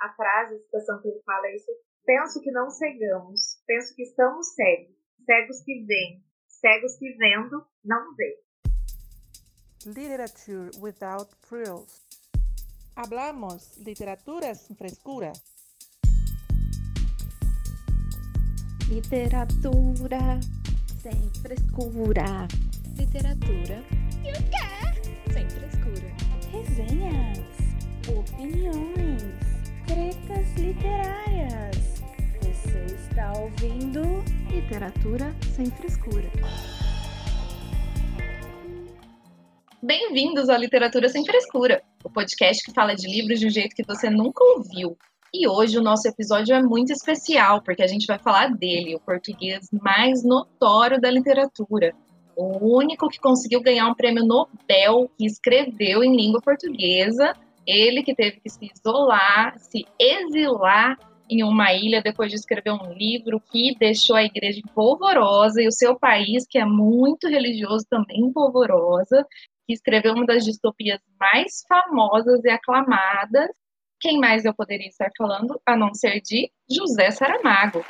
a frase, a citação que ele fala é isso. Penso que não cegamos, penso que estamos cegos, cegos que veem, cegos que vendo não veem. Literature without frills. Hablamos literatura sem frescura. Literatura sem frescura. Literatura e o quê? Sem frescura. Resenhas, opiniões, tretas literárias. Você está ouvindo Literatura sem frescura. Bem-vindos ao Literatura Sem Frescura, o podcast que fala de livros de um jeito que você nunca ouviu. E hoje o nosso episódio é muito especial, porque a gente vai falar dele, o português mais notório da literatura. O único que conseguiu ganhar um prêmio Nobel que escreveu em língua portuguesa. Ele que teve que se isolar, se exilar em uma ilha depois de escrever um livro que deixou a igreja polvorosa e o seu país, que é muito religioso, também polvorosa, que escreveu uma das distopias mais famosas e aclamadas. Quem mais eu poderia estar falando a não ser de José Saramago?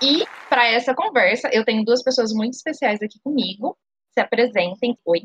E para essa conversa, eu tenho duas pessoas muito especiais aqui comigo. Se apresentem. Oi.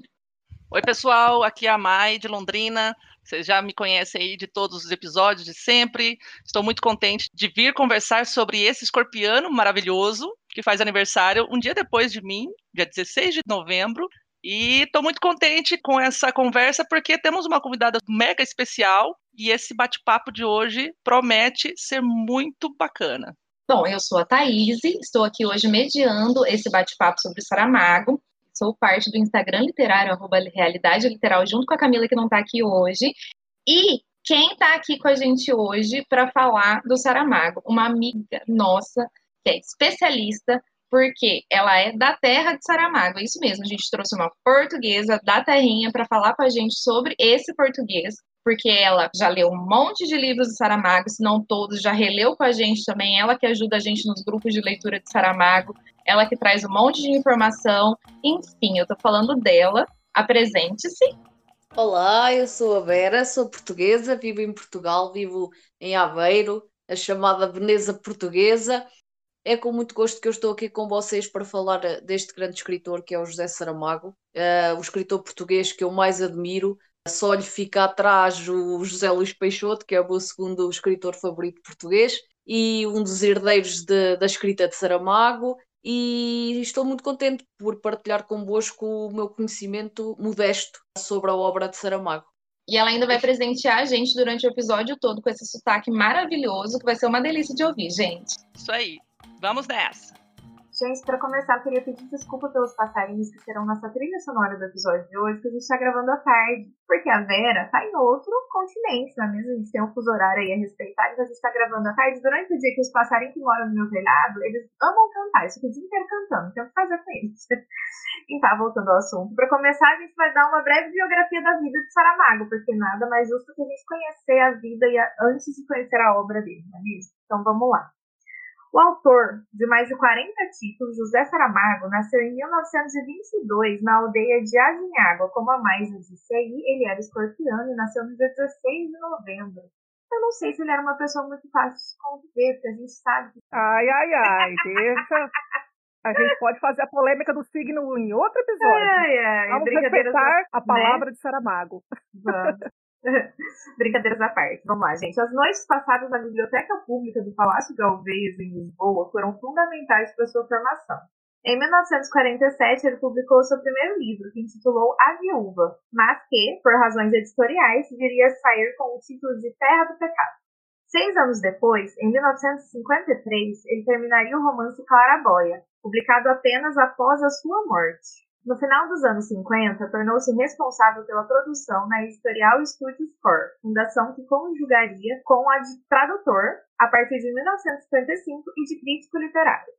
Oi, pessoal. Aqui é a Mai, de Londrina. Vocês já me conhecem aí de todos os episódios de sempre. Estou muito contente de vir conversar sobre esse escorpiano maravilhoso que faz aniversário um dia depois de mim, dia 16 de novembro. E estou muito contente com essa conversa porque temos uma convidada mega especial e esse bate-papo de hoje promete ser muito bacana. Bom, eu sou a Thaís, estou aqui hoje mediando esse bate-papo sobre Saramago. Sou parte do Instagram literário, arroba Realidade Literal, junto com a Camila, que não está aqui hoje. E quem está aqui com a gente hoje para falar do Saramago? Uma amiga nossa, que é especialista porque ela é da terra de Saramago. É isso mesmo, a gente trouxe uma portuguesa da terrinha para falar com a gente sobre esse português, porque ela já leu um monte de livros de Saramago, se não todos, já releu com a gente também, ela que ajuda a gente nos grupos de leitura de Saramago, ela que traz um monte de informação. Enfim, eu tô falando dela. Apresente-se. Olá, eu sou a Vera, sou portuguesa, vivo em Portugal, vivo em Aveiro, a chamada Veneza Portuguesa, é com muito gosto que eu estou aqui com vocês para falar eh, deste grande escritor que é o José Saramago, uh, o escritor português que eu mais admiro. Só lhe fica atrás o José Luís Peixoto, que é o meu segundo escritor favorito português, e um dos herdeiros de, da escrita de Saramago. E estou muito contente por partilhar convosco o meu conhecimento modesto sobre a obra de Saramago. E ela ainda vai presentear a gente durante o episódio todo com esse sotaque maravilhoso, que vai ser uma delícia de ouvir, gente. Isso aí. Vamos nessa! Gente, para começar, eu queria pedir desculpa pelos passarinhos que serão nossa trilha sonora do episódio de hoje, que a gente está gravando à tarde, porque a Vera está em outro continente, não é mesmo? A gente tem um fuso horário aí a respeitar, então a gente está gravando à tarde durante o dia que os passarinhos que moram no meu telhado, eles amam cantar, isso o dia inteiro cantando, tem o que fazer com eles. então, voltando ao assunto, para começar, a gente vai dar uma breve biografia da vida de Saramago, porque nada mais justo que a gente conhecer a vida a, antes de conhecer a obra dele, não é mesmo? Então vamos lá. O autor de mais de 40 títulos, José Saramago, nasceu em 1922 na aldeia de Azinhágua. Como a mais eu disse aí, ele era escorpiano e nasceu no dia 16 de novembro. Eu não sei se ele era uma pessoa muito fácil de conviver, porque a gente sabe que... Ai, ai, ai, deixa... A gente pode fazer a polêmica do signo em outro episódio. Ai, ai, Vamos respeitar a palavra né? de Saramago. Vamos. Brincadeiras à parte. Vamos lá, gente. As noites passadas na Biblioteca Pública do Palácio Galvez, em Lisboa, foram fundamentais para sua formação. Em 1947, ele publicou seu primeiro livro, que intitulou A Viúva, mas que, por razões editoriais, viria a sair com o título de Terra do Pecado. Seis anos depois, em 1953, ele terminaria o romance Claraboia, publicado apenas após a sua morte. No final dos anos 50, tornou-se responsável pela produção na Editorial Studios Core, fundação que conjugaria com a de tradutor a partir de 1955 e de crítico literário.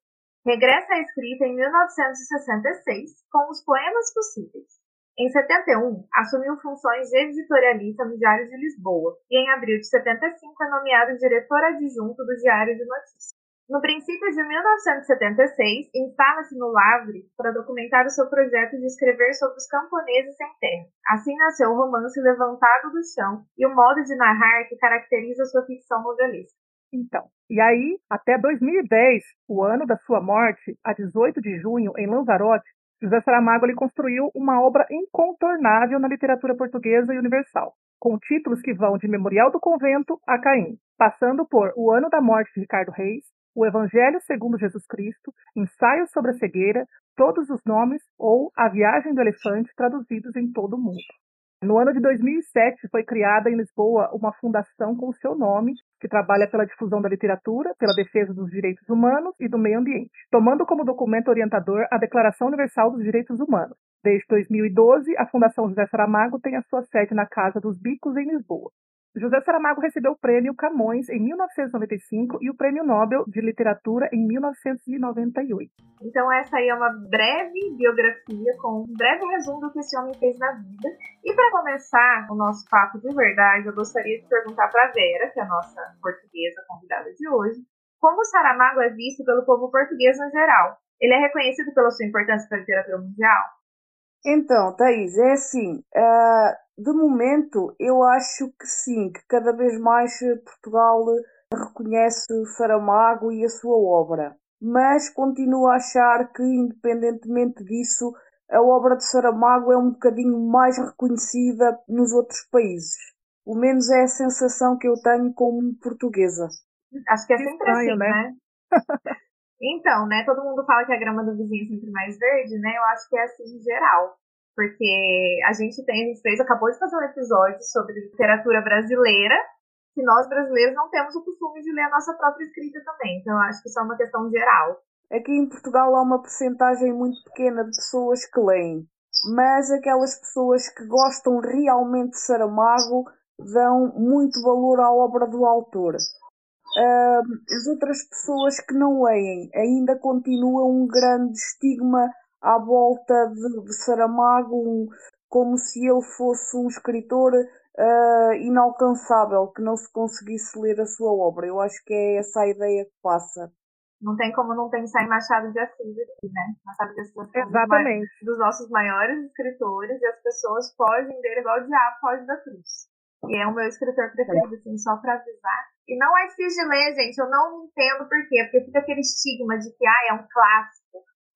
Regressa à escrita em 1966 com Os Poemas Possíveis. Em 71, assumiu funções de editorialista no Diário de Lisboa e em abril de 75 é nomeado diretor adjunto do Diário de Notícias. No princípio de 1976, instala-se no Lavre para documentar o seu projeto de escrever sobre os camponeses sem terra. Assim nasceu o romance Levantado do Chão e o modo de narrar que caracteriza sua ficção novelesca. Então, e aí, até 2010, o ano da sua morte, a 18 de junho, em Lanzarote, José Saramago ele construiu uma obra incontornável na literatura portuguesa e universal, com títulos que vão de Memorial do Convento a Caim, passando por O Ano da Morte de Ricardo Reis, O Evangelho segundo Jesus Cristo, Ensaio sobre a Cegueira, Todos os Nomes ou A Viagem do Elefante, traduzidos em todo o mundo. No ano de 2007, foi criada em Lisboa uma fundação com o seu nome, que trabalha pela difusão da literatura, pela defesa dos direitos humanos e do meio ambiente, tomando como documento orientador a Declaração Universal dos Direitos Humanos. Desde 2012, a Fundação José Saramago tem a sua sede na Casa dos Bicos, em Lisboa. José Saramago recebeu o prêmio Camões em 1995 e o prêmio Nobel de Literatura em 1998. Então essa aí é uma breve biografia com um breve resumo do que esse homem fez na vida. E para começar o nosso papo de verdade, eu gostaria de perguntar para Vera, que é a nossa portuguesa convidada de hoje, como Saramago é visto pelo povo português no geral? Ele é reconhecido pela sua importância para a literatura mundial? Então, Thaís, é assim, uh, de momento eu acho que sim, que cada vez mais Portugal reconhece Saramago e a sua obra, mas continuo a achar que, independentemente disso, a obra de Saramago é um bocadinho mais reconhecida nos outros países. Pelo menos é a sensação que eu tenho como portuguesa. Acho que é sempre Estranho, assim, né? né? Então, né, todo mundo fala que a grama do vizinho é sempre mais verde, né? Eu acho que é assim em geral. Porque a gente tem, a gente fez, acabou de fazer um episódio sobre literatura brasileira, que nós brasileiros não temos o costume de ler a nossa própria escrita também. Então, acho que isso é uma questão geral. Aqui em Portugal há uma porcentagem muito pequena de pessoas que leem, mas aquelas pessoas que gostam realmente de Saramago dão muito valor à obra do autor. As outras pessoas que não leem ainda continua um grande estigma à volta de, de Saramago, um, como se ele fosse um escritor uh, inalcançável, que não se conseguisse ler a sua obra. Eu acho que é essa a ideia que passa. Não tem como não pensar em Machado de Assis aqui, né? Machado de Assis é Exatamente. Um dos nossos maiores escritores e as pessoas fogem dele igual o diabo foge da cruz. E é o meu escritor preferido, assim, só pra avisar. E não é ler, gente. Eu não entendo por quê. Porque fica aquele estigma de que, ah, é um clássico.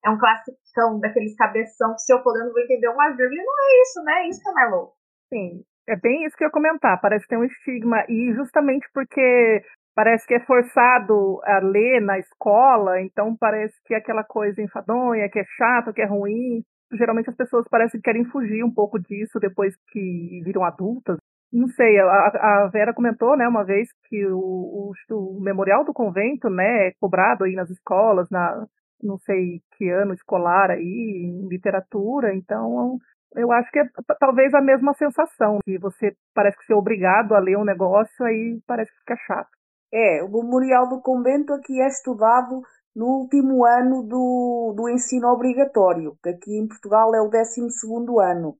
É um classicão daqueles cabeção que se eu for não vou entender uma vírgula. Não é isso, né? É isso que é mais louco. Sim. É bem isso que eu ia comentar. Parece que tem um estigma. E justamente porque parece que é forçado a ler na escola, então parece que é aquela coisa enfadonha, que é chato, que é ruim. Geralmente as pessoas parecem que querem fugir um pouco disso depois que viram adultas não sei, a, a, Vera comentou, né, uma vez que o, o, o, memorial do convento, né, é cobrado aí nas escolas, na não sei que ano escolar aí, em literatura, então eu acho que é talvez a mesma sensação, que você parece que ser obrigado a ler um negócio, aí parece que fica chato. É, o memorial do convento aqui é estudado no último ano do, do ensino obrigatório, que aqui em Portugal é o 12 segundo ano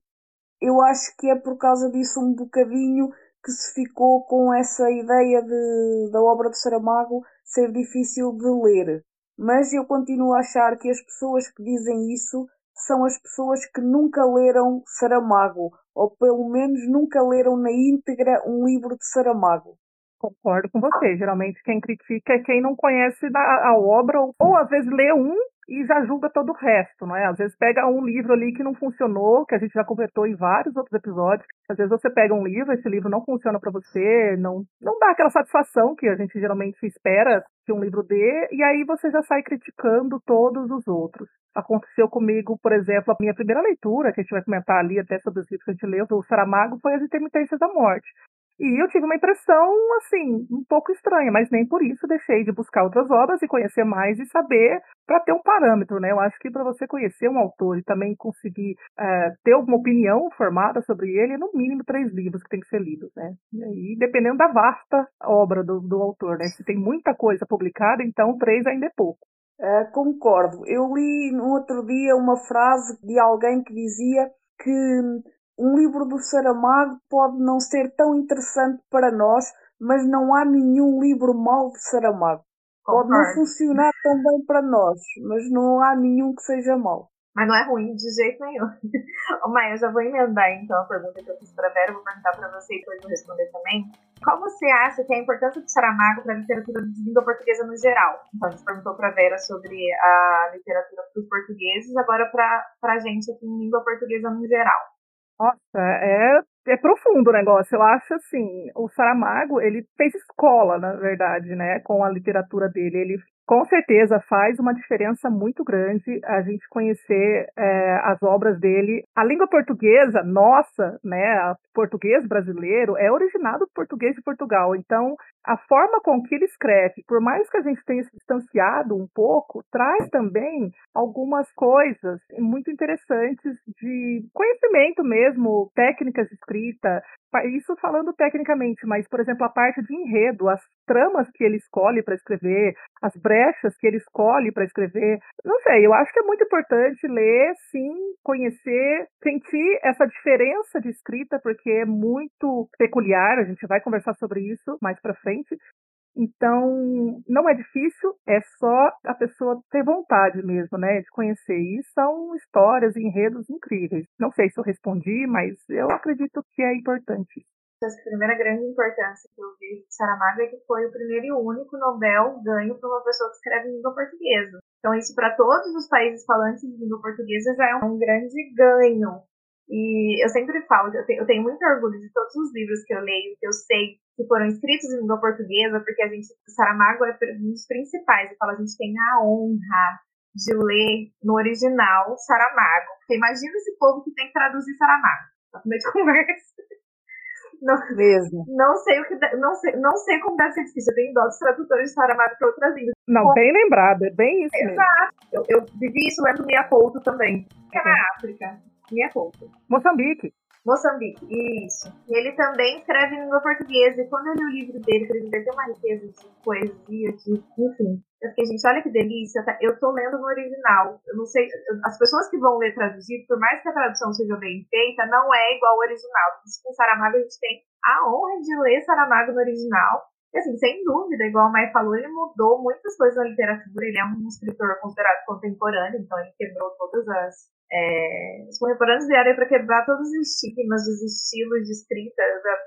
eu acho que é por causa disso um bocadinho que se ficou com essa ideia de, da obra de Saramago ser difícil de ler. Mas eu continuo a achar que as pessoas que dizem isso são as pessoas que nunca leram Saramago, ou pelo menos nunca leram na íntegra um livro de Saramago. Concordo com você. Geralmente quem critica é quem não conhece a, obra, ou, ou às vezes lê um e já julga todo o resto, não é? Às vezes pega um livro ali que não funcionou, que a gente já convertou em vários outros episódios. Às vezes você pega um livro, esse livro não funciona para você, não, não dá aquela satisfação que a gente geralmente espera que um livro dê, e aí você já sai criticando todos os outros. Aconteceu comigo, por exemplo, a minha primeira leitura, que a gente vai comentar ali até sobre os livros que a gente leu, do Saramago, foi As Intermitências da Morte. E eu tive uma impressão, assim, um pouco estranha, mas nem por isso deixei de buscar outras obras e conhecer mais e saber para ter um parâmetro, né? Eu acho que para você conhecer um autor e também conseguir é, ter alguma opinião formada sobre ele, é no mínimo três livros que tem que ser lidos, né? E dependendo da vasta obra do, do autor, né? Se tem muita coisa publicada, então três ainda é pouco. Uh, concordo. Eu li no outro dia uma frase de alguém que dizia que um livro do Saramago pode não ser tão interessante para nós, mas não há nenhum livro mau de Saramago. Pode não funcionar tão bem para nós, mas não há nenhum que seja mau. Mas não é ruim de jeito nenhum. Maia, eu já vou emendar então a pergunta que eu fiz para a Vera, vou perguntar para você e depois vou responder também. Qual você acha que é a importância do Saramago para a literatura de língua portuguesa no geral? Então, a gente perguntou para a Vera sobre a literatura para os portugueses, agora para a gente aqui em língua portuguesa no geral. Nossa, é, é profundo o negócio. Eu acho assim, o Saramago, ele fez escola, na verdade, né, com a literatura dele. Ele com certeza faz uma diferença muito grande a gente conhecer é, as obras dele. A língua portuguesa, nossa, né, português brasileiro, é originado do português de Portugal. Então, a forma com que ele escreve, por mais que a gente tenha se distanciado um pouco, traz também algumas coisas muito interessantes de conhecimento mesmo, técnicas de escrita, isso falando tecnicamente, mas, por exemplo, a parte de enredo, as tramas que ele escolhe para escrever, as brechas que ele escolhe para escrever. Não sei, eu acho que é muito importante ler, sim, conhecer, sentir essa diferença de escrita, porque é muito peculiar, a gente vai conversar sobre isso mais para frente. Então, não é difícil, é só a pessoa ter vontade mesmo, né, de conhecer. E são histórias, enredos incríveis. Não sei se eu respondi, mas eu acredito que é importante. A primeira grande importância que eu vejo de Saramago é que foi o primeiro e único Nobel ganho para uma pessoa que escreve em língua portuguesa. Então, isso para todos os países falantes de língua portuguesa já é um grande ganho. E eu sempre falo, eu tenho, eu tenho muito orgulho de todos os livros que eu leio, que eu sei que foram escritos em língua portuguesa, porque a gente, Saramago é um dos principais. Eu falo, a gente tem a honra de ler no original Saramago. Porque imagina esse povo que tem que traduzir Saramago. Tá meio de conversa. Não, Mesmo. não sei o que não sei, não sei como deve ser difícil. Eu tenho dó dos tradutores de Saramago para outras línguas. Não, Bom, bem lembrado, é bem isso mesmo. Exato. Eu, eu vivi isso lendo Mia Couto também. Que é na África. Mia Couto. Moçambique. Moçambique, isso. E ele também escreve em língua portuguesa. E quando eu li o livro dele, que ele tem uma riqueza de poesia, de, enfim. Eu fiquei, gente, olha que delícia. tá? Eu tô lendo no original. Eu não sei. As pessoas que vão ler traduzido, por mais que a tradução seja bem feita, não é igual ao original. Por isso, com Saramago, a gente tem a honra de ler Saramago no original. E assim, sem dúvida, igual a Mai falou, ele mudou muitas coisas na literatura. Ele é um escritor considerado contemporâneo, então ele quebrou todas as. É, os contemporâneos vieram para quebrar todos os estigmas, os estilos de escrita,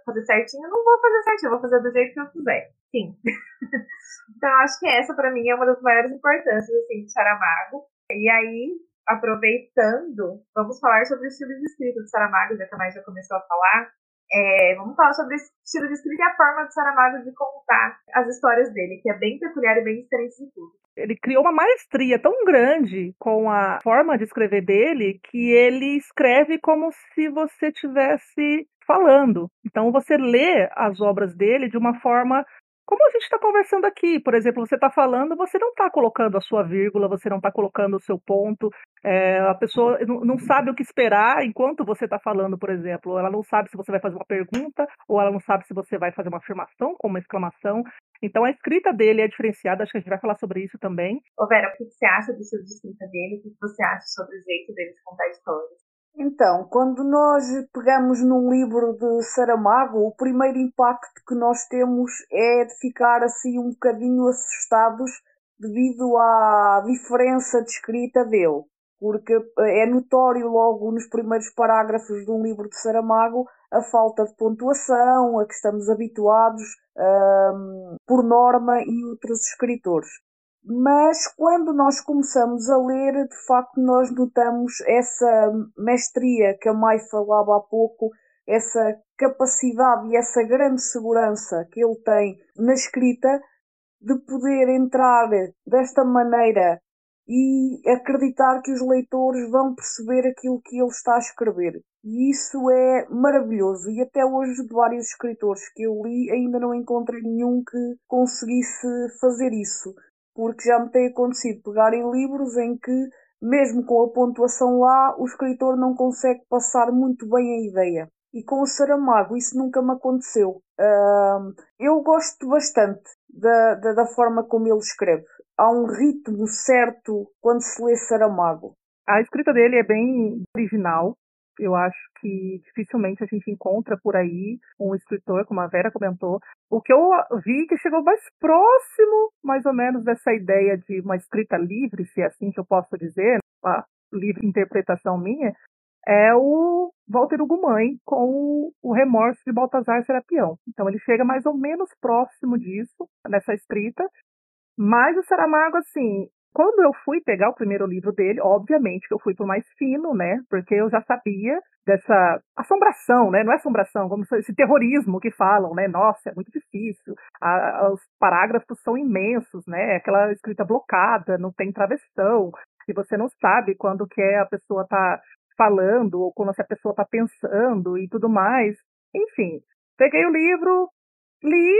fazer certinho. Eu não vou fazer certinho, eu vou fazer do jeito que eu quiser. Sim. então, acho que essa, para mim, é uma das maiores importâncias assim, de Saramago. E aí, aproveitando, vamos falar sobre o estilo de escrita de Saramago, já que a Mai já começou a falar. É, vamos falar sobre esse estilo de escrita e a forma de Saramago de contar as histórias dele, que é bem peculiar e bem diferente de tudo. Ele criou uma maestria tão grande com a forma de escrever dele que ele escreve como se você estivesse falando. Então você lê as obras dele de uma forma como a gente está conversando aqui. Por exemplo, você está falando, você não está colocando a sua vírgula, você não está colocando o seu ponto. É, a pessoa não, não sabe o que esperar enquanto você está falando, por exemplo. Ela não sabe se você vai fazer uma pergunta ou ela não sabe se você vai fazer uma afirmação com uma exclamação. Então a escrita dele é diferenciada, acho que a gente vai falar sobre isso também. Ô Vera, o que você acha do estilo de escrita dele? O que você acha sobre o jeito dele de contar histórias? Então, quando nós pegamos num livro de Saramago, o primeiro impacto que nós temos é de ficar assim um bocadinho assustados devido à diferença de escrita dele. Porque é notório logo nos primeiros parágrafos de um livro de Saramago a falta de pontuação, a que estamos habituados hum, por norma e outros escritores. Mas quando nós começamos a ler, de facto, nós notamos essa mestria que a Mai falava há pouco, essa capacidade e essa grande segurança que ele tem na escrita de poder entrar desta maneira e acreditar que os leitores vão perceber aquilo que ele está a escrever. E isso é maravilhoso. E até hoje, de vários escritores que eu li, ainda não encontrei nenhum que conseguisse fazer isso porque já me tem acontecido pegar em livros em que, mesmo com a pontuação lá, o escritor não consegue passar muito bem a ideia. E com o Saramago isso nunca me aconteceu. Uh, eu gosto bastante da, da, da, forma como ele escreve. Há um ritmo certo quando se lê Saramago. A escrita dele é bem original. Eu acho que dificilmente a gente encontra por aí um escritor, como a Vera comentou. O que eu vi que chegou mais próximo, mais ou menos, dessa ideia de uma escrita livre, se é assim que eu posso dizer, a livre interpretação minha, é o Walter Ugumãe com o remorso de Baltazar Serapião. Então ele chega mais ou menos próximo disso, nessa escrita. Mas o Saramago, assim, quando eu fui pegar o primeiro livro dele, obviamente que eu fui pro mais fino, né? Porque eu já sabia dessa assombração, né? Não é assombração, como esse terrorismo que falam, né? Nossa, é muito difícil. A, os parágrafos são imensos, né? Aquela escrita blocada, não tem travessão. E você não sabe quando que é a pessoa tá falando ou como a pessoa tá pensando e tudo mais. Enfim, peguei o livro, li,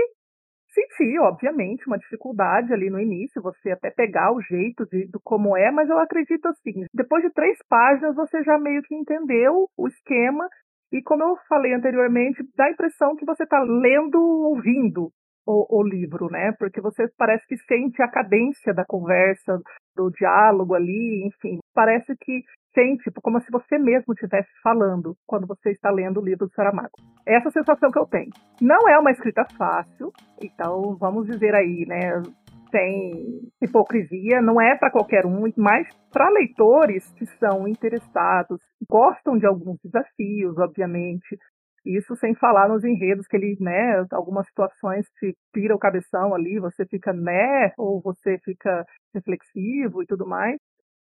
Senti, obviamente, uma dificuldade ali no início, você até pegar o jeito de, do como é, mas eu acredito assim, depois de três páginas você já meio que entendeu o esquema e como eu falei anteriormente, dá a impressão que você está lendo, ouvindo o, o, livro, né? Porque você parece que sente a cadência da conversa, do diálogo ali, enfim, parece que sente tipo, como se você mesmo estivesse falando quando você está lendo o livro do Saramago. É essa sensação que eu tenho. Não é uma escrita fácil, então vamos dizer aí, né? Tem hipocrisia, não é para qualquer um, mas para leitores que são interessados, gostam de alguns desafios, obviamente, isso sem falar nos enredos que ele, né, algumas situações te tira o cabeção ali, você fica né, ou você fica reflexivo e tudo mais.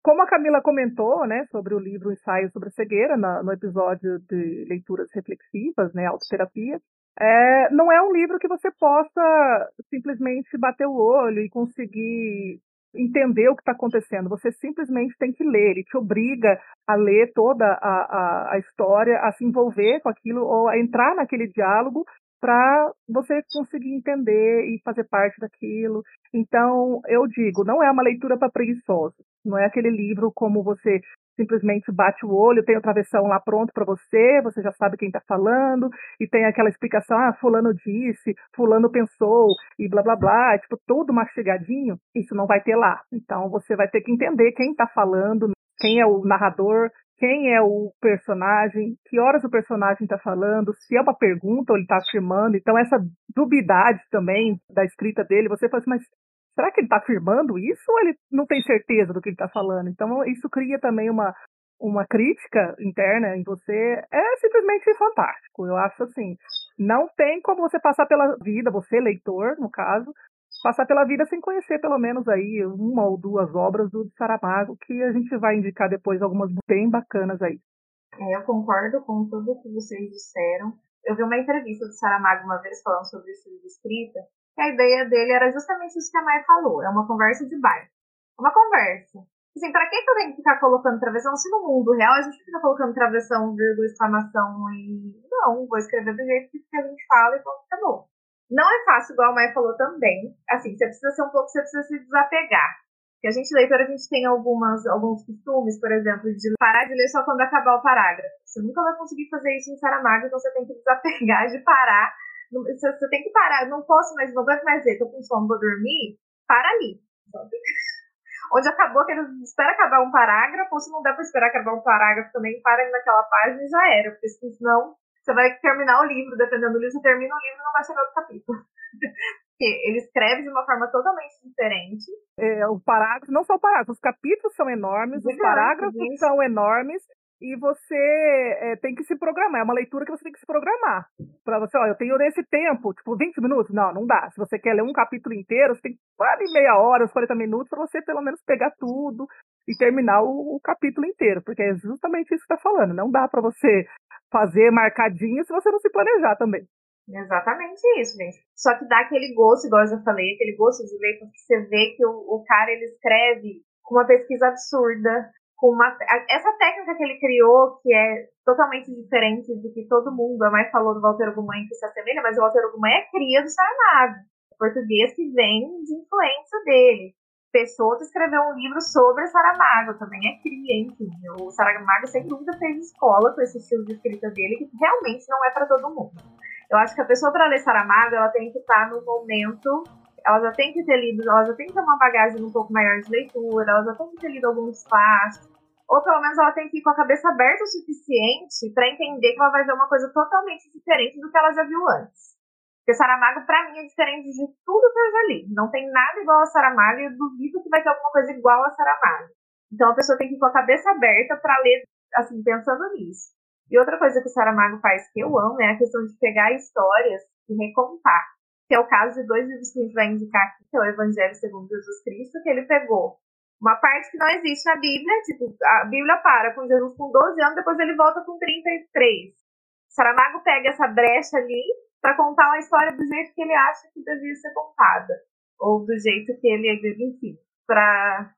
Como a Camila comentou, né, sobre o livro Ensaio sobre a Cegueira, na, no episódio de leituras reflexivas, né, autoterapia, é, não é um livro que você possa simplesmente bater o olho e conseguir entender o que está acontecendo. Você simplesmente tem que ler. Ele te obriga a ler toda a, a, a história, a se envolver com aquilo ou a entrar naquele diálogo para você conseguir entender e fazer parte daquilo. Então, eu digo, não é uma leitura para preguiçosos. Não é aquele livro como você simplesmente bate o olho, tem o travessão lá pronto para você, você já sabe quem está falando, e tem aquela explicação, ah, fulano disse, fulano pensou, e blá blá blá, tipo, tudo mastigadinho, isso não vai ter lá. Então você vai ter que entender quem está falando, quem é o narrador, quem é o personagem, que horas o personagem está falando, se é uma pergunta ou ele está afirmando. Então, essa dubiedade também da escrita dele, você fala assim, mas será que ele está afirmando isso ou ele não tem certeza do que ele está falando? Então, isso cria também uma, uma crítica interna em você. É simplesmente fantástico. Eu acho assim, não tem como você passar pela vida, você leitor, no caso, passar pela vida sem conhecer pelo menos aí uma ou duas obras do Saramago, que a gente vai indicar depois algumas bem bacanas aí. É, eu concordo com tudo que vocês disseram. Eu vi uma entrevista do Saramago uma vez falando sobre esse livro escrita, a ideia dele era justamente isso que a Mai falou. É uma conversa de bar. Uma conversa. Assim, pra que, que eu tenho que ficar colocando travessão? Se no mundo real a gente fica colocando travessão, vírgula, exclamação e. Não, vou escrever do jeito que a gente fala e pronto, acabou. Não é fácil, igual a Mai falou também. Assim, você precisa ser um pouco, você precisa se desapegar. Porque a gente, leitor, a gente tem algumas, alguns costumes, por exemplo, de parar de ler só quando acabar o parágrafo. Você nunca vai conseguir fazer isso em Saramago, então você tem que desapegar de parar você, você tem que parar. Eu não posso mais, não aguento mais ver. Tô com sono, vou dormir. Para ali. Onde acabou, que espera acabar um parágrafo, ou se não dá para esperar acabar um parágrafo também, para naquela página e já era. Porque senão você vai terminar o livro, dependendo do livro, você termina o livro e não vai chegar ao capítulo. Porque ele escreve de uma forma totalmente diferente. É, o parágrafo, não só o parágrafo, os capítulos são enormes, os parágrafos são enormes, e você é, tem que se programar. É uma leitura que você tem que se programar. Para você, ó, eu tenho nesse tempo, tipo, 20 minutos. Não, não dá. Se você quer ler um capítulo inteiro, você tem quase meia hora, uns 40 minutos, para você pelo menos pegar tudo e terminar o, o, capítulo inteiro. Porque é justamente isso que está falando. Não dá para você fazer marcadinho se você não se planejar também. Exatamente isso, gente. Só que dá aquele gosto, igual eu já falei, aquele gosto de ler, porque você vê que o, o cara ele escreve com uma pesquisa absurda, uma, essa técnica que ele criou, que é totalmente diferente do que todo mundo, a mais falou do Walter Ugumãe que se assemelha, mas o Walter Ugumãe é cria do Saramago, português que vem de influência dele. Pessoa escreveu um livro sobre Saramago, também é cria, enfim. O Saramago sem dúvida fez escola com esse estilo de escrita dele, que realmente não é para todo mundo. Eu acho que a pessoa para ler Saramago, ela tem que estar no momento ela já tem que ter lido, ela já tem que ter uma bagagem um pouco maior de leitura, ela já tem que ter lido alguns clássicos, ou pelo menos ela tem que ir com a cabeça aberta o suficiente para entender que ela vai ver uma coisa totalmente diferente do que ela já viu antes. Porque Saramago, para mim, é diferente de tudo que eu já li. Não tem nada igual a Saramago e eu duvido que vai ter alguma coisa igual a Saramago. Então a pessoa tem que ir com a cabeça aberta para ler, assim, pensando nisso. E outra coisa que o Saramago faz que eu amo é a questão de pegar histórias e recontar. Que é o caso de dois livros que a gente vai indicar aqui, que é o Evangelho segundo Jesus Cristo, que ele pegou uma parte que não existe na Bíblia, tipo, a Bíblia para com Jesus com 12 anos, depois ele volta com 33. Saramago pega essa brecha ali para contar uma história do jeito que ele acha que devia ser contada. Ou do jeito que ele, enfim, para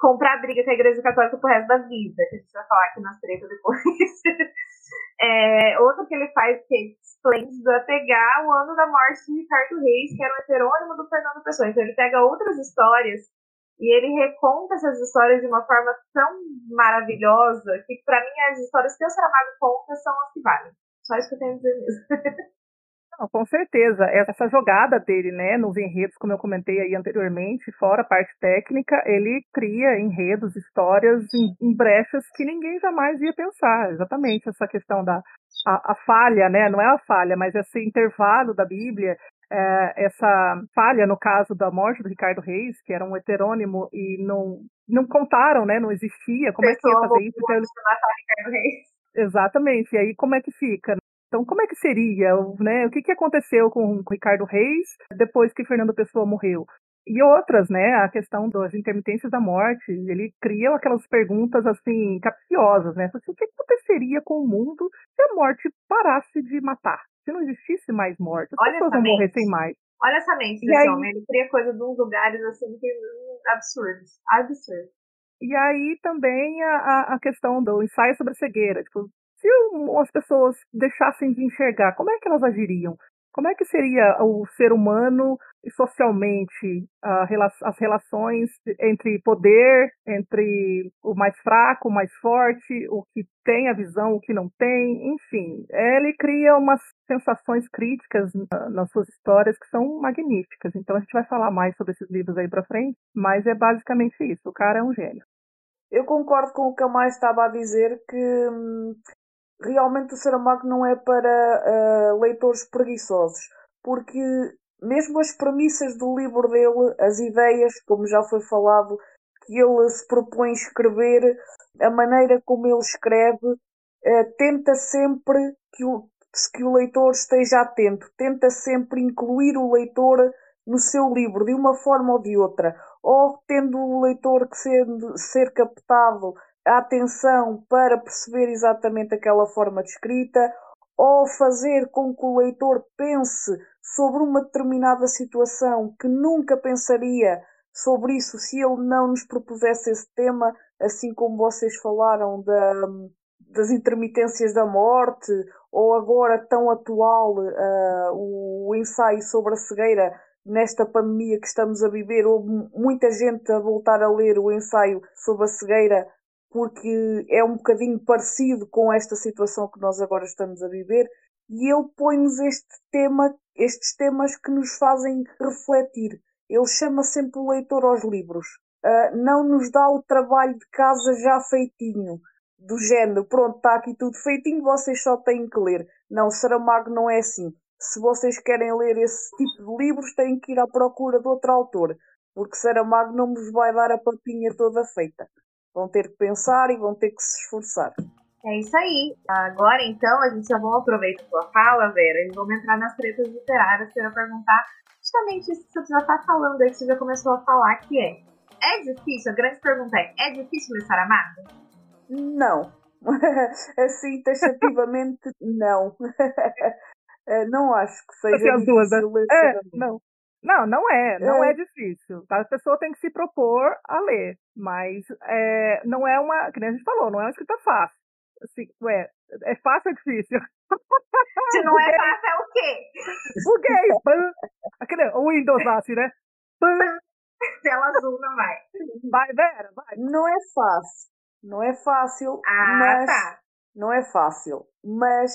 comprar briga com a Igreja Católica pro resto da vida, que a gente vai falar aqui nas tretas depois. é, outro que ele faz que é esplêndido é pegar o ano da morte de Ricardo Reis, que era o heterônimo do Fernando Pessoa. Então ele pega outras histórias e ele reconta essas histórias de uma forma tão maravilhosa que, para mim, as histórias que o Saramago conta são as que valem. Só isso que eu tenho a dizer mesmo. Não, com certeza. Essa jogada dele, né, nos enredos, como eu comentei aí anteriormente, fora a parte técnica, ele cria enredos, histórias em, em brechas que ninguém jamais ia pensar. Exatamente essa questão da a, a, falha, né? Não é a falha, mas esse intervalo da Bíblia, é, essa falha no caso da morte do Ricardo Reis, que era um heterônimo e não não contaram, né? Não existia. Como é que ia fazer isso? Então, Ricardo Reis. Exatamente. E aí como é que fica? Então, como é que seria, né? O que, que aconteceu com o Ricardo Reis depois que Fernando Pessoa morreu? E outras, né? A questão das intermitências da morte. Ele cria aquelas perguntas, assim, capciosas, né? Assim, o que aconteceria com o mundo se a morte parasse de matar? Se não existisse mais morte, as Olha pessoas não morressem mais. Olha essa mente desse aí- homem. Ele cria coisa de uns lugares, assim, que absurdos. Absurdos. E aí também a, a- questão do ensaio sobre a cegueira. Tipo, se as pessoas deixassem de enxergar, como é que elas agiriam? Como é que seria o ser humano socialmente as relações entre poder, entre o mais fraco, o mais forte, o que tem a visão, o que não tem, enfim. Ele cria umas sensações críticas na- nas suas histórias que são magníficas. Então a gente vai falar mais sobre esses livros aí pra frente, mas é basicamente isso. O cara é um gênio. Eu concordo com o que a mais estava a dizer, que hum, realmente o Saramago não é para ah, leitores preguiçosos, porque mesmo as premissas do livro dele, as ideias, como já foi falado, que ele se propõe escrever, a maneira como ele escreve, eh, tenta sempre que o, que o leitor esteja atento, tenta sempre incluir o leitor no seu livro, de uma forma ou de outra, ou tendo o leitor que ser, ser captado a atenção para perceber exatamente aquela forma de escrita, ou fazer com que o leitor pense sobre uma determinada situação que nunca pensaria sobre isso se ele não nos propusesse esse tema, assim como vocês falaram da, das intermitências da morte, ou agora tão atual ah, o ensaio sobre a cegueira nesta pandemia que estamos a viver, houve muita gente a voltar a ler o ensaio sobre a cegueira porque é um bocadinho parecido com esta situação que nós agora estamos a viver e ele põe-nos este tema, estes temas que nos fazem refletir. Ele chama sempre o leitor aos livros. Ah, não nos dá o trabalho de casa já feitinho, do género, pronto, está aqui tudo feitinho, vocês só têm que ler. Não, Saramago não é assim. Se vocês querem ler esse tipo de livros, têm que ir à procura de outro autor, porque Saramago não vos vai dar a papinha toda feita. Vão ter que pensar e vão ter que se esforçar. É isso aí. Agora, então, a gente já vamos aproveitar a sua fala, Vera, e vamos entrar nas tretas literárias ia perguntar justamente isso que você já está falando aí, que você já começou a falar, que é é difícil? A grande pergunta é, é difícil ler Saramago? Não. assim, taxativamente, não. Eh, não acho que seja duas, né? difícil ler É, não. Não, não é, não É. é difícil. tá? A pessoa tem que se propor a ler, mas é, não é uma, que nem a gente falou, não é uma escrita fácil. Assim, ué, é fácil ou é difícil? Se não é fácil, é o quê? Buguei! pã. Aquele, o Windows assim, né? Pã. Tela azul não vai. Vai, Vera, vai. Não é fácil. Não é fácil, Ah, mas tá. não é fácil. Mas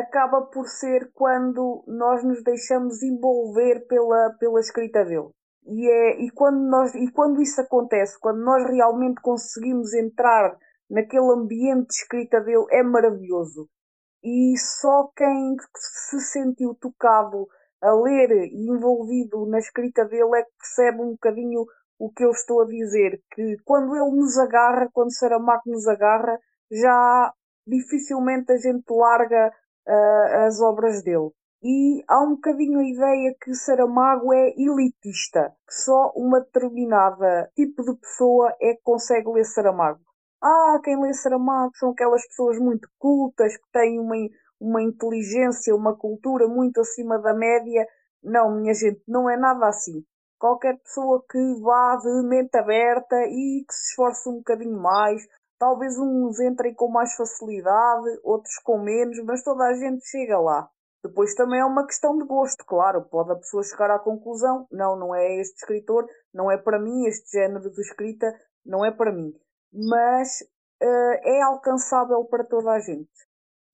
acaba por ser quando nós nos deixamos envolver pela, pela escrita dele. E, é, e, quando nós, e quando isso acontece, quando nós realmente conseguimos entrar naquele ambiente de escrita dele é maravilhoso. E só quem se sentiu tocado a ler e envolvido na escrita dele é que percebe um bocadinho o que eu estou a dizer, que quando ele nos agarra, quando Saramago nos agarra, já dificilmente a gente larga uh, as obras dele. E há um bocadinho a ideia que Saramago é elitista, que só uma determinada tipo de pessoa é que consegue ler Saramago. Ah, quem lê Saramago são aquelas pessoas muito cultas, que têm uma, uma inteligência, uma cultura muito acima da média. Não, minha gente, não é nada assim. Qualquer pessoa que vá de mente aberta e que se esforce um bocadinho mais, talvez uns entrem com mais facilidade, outros com menos, mas toda a gente chega lá. Depois também é uma questão de gosto, claro. Pode a pessoa chegar à conclusão: não, não é este escritor, não é para mim, este género de escrita não é para mim. Mas uh, é alcançável para toda a gente.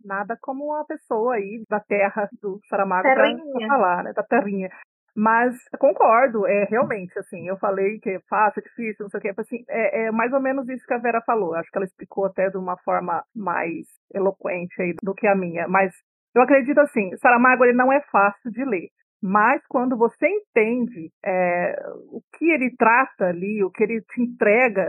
Nada como uma pessoa aí da terra do Saramago para falar, né? Da terrinha. Mas concordo, é realmente assim. Eu falei que é fácil, é difícil, não sei o que. Assim, é, é mais ou menos isso que a Vera falou. Acho que ela explicou até de uma forma mais eloquente aí do que a minha. Mas eu acredito assim, Saramago ele não é fácil de ler, mas quando você entende é, o que ele trata ali, o que ele te entrega,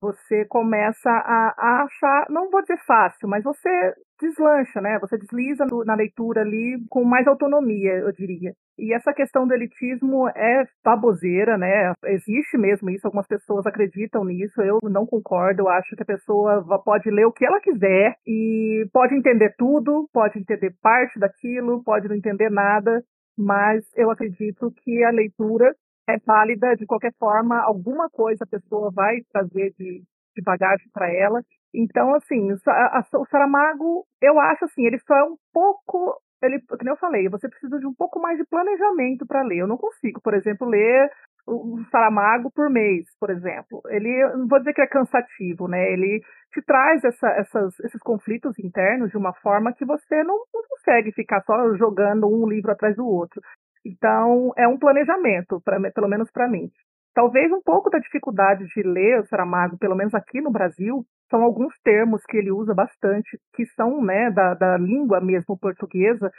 você começa a, a, achar, não vou dizer fácil, mas você deslancha, né? Você desliza na leitura ali com mais autonomia, eu diria. E essa questão do elitismo é baboseira, né? Existe mesmo isso, algumas pessoas acreditam nisso, eu não concordo, eu acho que a pessoa pode ler o que ela quiser e pode entender tudo, pode entender parte daquilo, pode não entender nada, mas eu acredito que a leitura é válida de qualquer forma, alguma coisa a pessoa vai trazer de, de bagagem para ela. Então, assim, o Saramago, eu acho assim, ele só é um pouco. Ele, como eu falei, você precisa de um pouco mais de planejamento para ler. Eu não consigo, por exemplo, ler o Saramago por mês, por exemplo. Ele, não vou dizer que é cansativo, né? Ele te traz essa, essas, esses conflitos internos de uma forma que você não, não consegue ficar só jogando um livro atrás do outro. Então, é um planejamento, pra, pelo menos para mim. Talvez um pouco da dificuldade de ler o Saramago, pelo menos aqui no Brasil, são alguns termos que ele usa bastante, que são né, da, da língua mesmo portuguesa,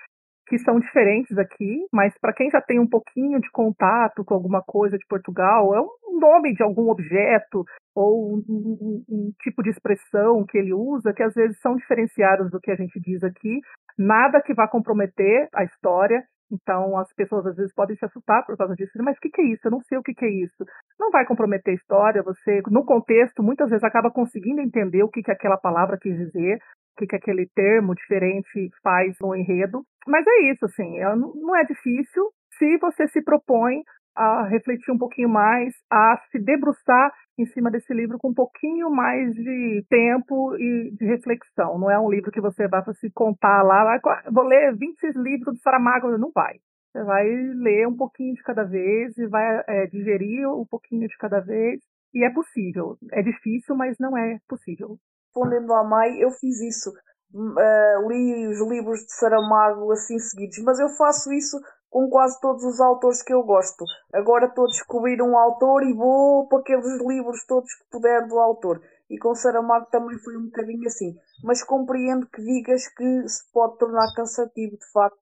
que são diferentes aqui, mas para quem já tem um pouquinho de contato com alguma coisa de Portugal, é um nome de algum objeto ou um, um, um, tipo de expressão que ele usa que às vezes são diferenciados do que a gente diz aqui. Nada que vá comprometer a história, então, as pessoas às vezes podem se assustar por causa disso. Mas o que, que é isso? Eu não sei o que, que é isso. Não vai comprometer a história. Você, no contexto, muitas vezes acaba conseguindo entender o que, que aquela palavra quis dizer, o que, que aquele termo diferente faz no enredo. Mas é isso, assim, é, não é difícil se você se propõe a refletir um pouquinho mais, a se debruçar em cima desse livro com um pouquinho mais de tempo e de reflexão. Não é um livro que você vai se contar lá, vou ler 26 livros do Saramago, não vai. Você vai ler um pouquinho de cada vez e vai é, digerir um pouquinho de cada vez. E é possível. É difícil, mas não é possível. Respondendo à Mai, eu fiz isso. Uh, li os livros de Saramago assim seguidos, mas eu faço isso com quase todos os autores que eu gosto. Agora estou a descobrir um autor e vou para aqueles livros todos que puder do autor. E com Saramago também foi um bocadinho assim. Mas compreendo que digas que se pode tornar cansativo, de facto,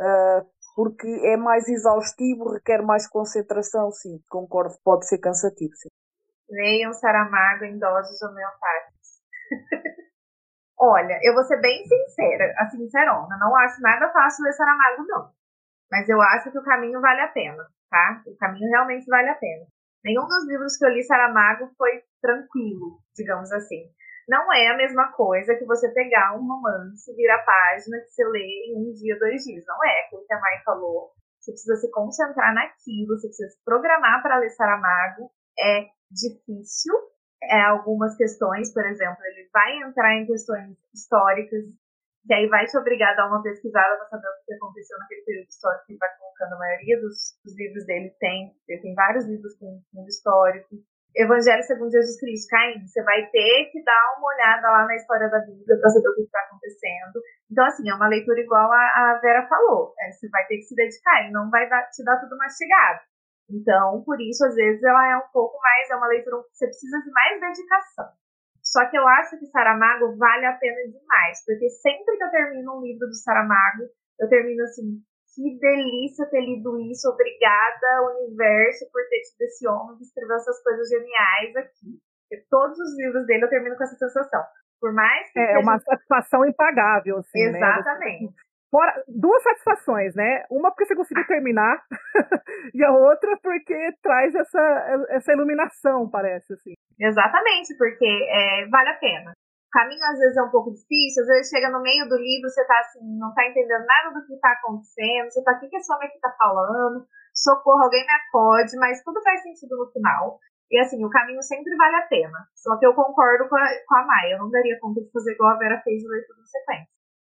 uh, porque é mais exaustivo, requer mais concentração, sim. Concordo, pode ser cansativo, sim. Leiam Saramago em doses homeopáticas. Olha, eu vou ser bem sincera, a sincerona, não acho nada fácil ler Saramago, não. Mas eu acho que o caminho vale a pena, tá? O caminho realmente vale a pena. Nenhum dos livros que eu li Saramago foi tranquilo, digamos assim. Não é a mesma coisa que você pegar um romance, virar a página que você lê em um dia, dois dias. Não é aquilo que a Mai falou. Você precisa se concentrar naquilo, você precisa se programar para ler Saramago. É difícil. É, algumas questões, por exemplo, ele vai entrar em questões históricas que aí vai te obrigar a dar uma pesquisada para saber o que aconteceu naquele período histórico que ele vai colocando. A maioria dos, dos livros dele tem, ele tem vários livros com fundo histórico. Evangelho segundo Jesus Cristo, Caim, você vai ter que dar uma olhada lá na história da Bíblia para saber o que está acontecendo. Então, assim, é uma leitura igual a, a Vera falou. É, você vai ter que se dedicar, e não vai dar, te dar tudo mastigado. Então, por isso, às vezes, ela é um pouco mais, é uma leitura você precisa de mais dedicação. Só que eu acho que Saramago vale a pena demais, porque sempre que eu termino um livro do Saramago, eu termino assim, que delícia ter lido isso, obrigada universo por ter tido esse homem que escreveu essas coisas geniais aqui. Porque todos os livros dele eu termino com essa sensação. Por mais que É seja... uma satisfação impagável, assim, né? Fora, duas satisfações, né? Uma porque você conseguiu terminar e a outra porque traz essa, essa iluminação, parece, assim. Exatamente, porque é, vale a pena. O caminho às vezes é um pouco difícil, às vezes chega no meio do livro, você tá assim, não tá entendendo nada do que tá acontecendo, você tá, o que, que esse homem aqui tá falando? Socorro, alguém me acode, mas tudo faz sentido no final. E assim, o caminho sempre vale a pena. Só que eu concordo com a, com a Maia, eu não daria conta de fazer igual a Vera fez tudo em sequência.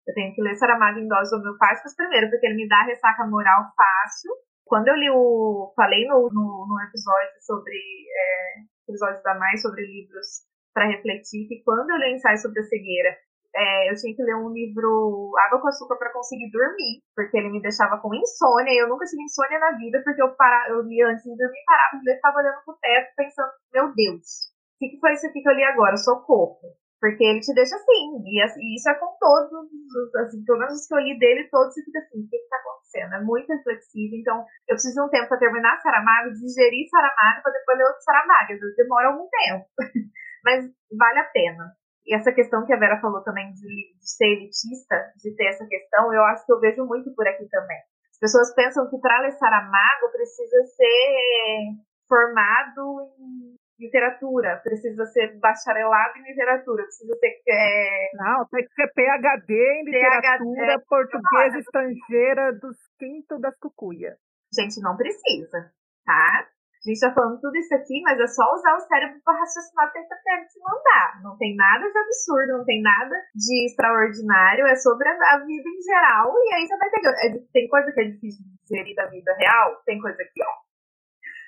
Eu tenho que ler Saramago em doses homeopáticas primeiro, porque ele me dá ressaca moral fácil. Quando eu li o. Falei no, no, no episódio sobre. É, episódio da Mais sobre livros para refletir, que quando eu li o ensaio sobre a cegueira, é, eu tinha que ler um livro Água com Açúcar para conseguir dormir, porque ele me deixava com insônia, e eu nunca tive insônia na vida, porque eu, para, eu li antes de dormir, parava de ler, ficava olhando pro teto, pensando, meu Deus, o que, que foi isso aqui que eu li agora? Socorro. Porque ele te deixa assim, e, e isso é com todos os, assim, pelo menos os que eu li dele, todos você fica assim, o que está acontecendo? É muito reflexivo, então eu preciso de um tempo para terminar Saramago, digerir Saramago, para depois ler outro Saramago, demora algum tempo, mas vale a pena. E essa questão que a Vera falou também de, de ser elitista, de ter essa questão, eu acho que eu vejo muito por aqui também. As pessoas pensam que para ler Saramago precisa ser formado em literatura, precisa ser bacharelado em literatura, precisa ter é... Não, tem que ser PhD em literatura é, portuguesa estrangeira dos quinto das cucuia. Gente, não precisa, tá? A gente tá falando tudo isso aqui, mas é só usar o cérebro para raciocinar o que ele te mandar. Não tem nada de absurdo, não tem nada de extraordinário, é sobre a, a vida em geral, e aí você vai ter. É, tem coisa que é difícil de digerir da vida real, tem coisa que é.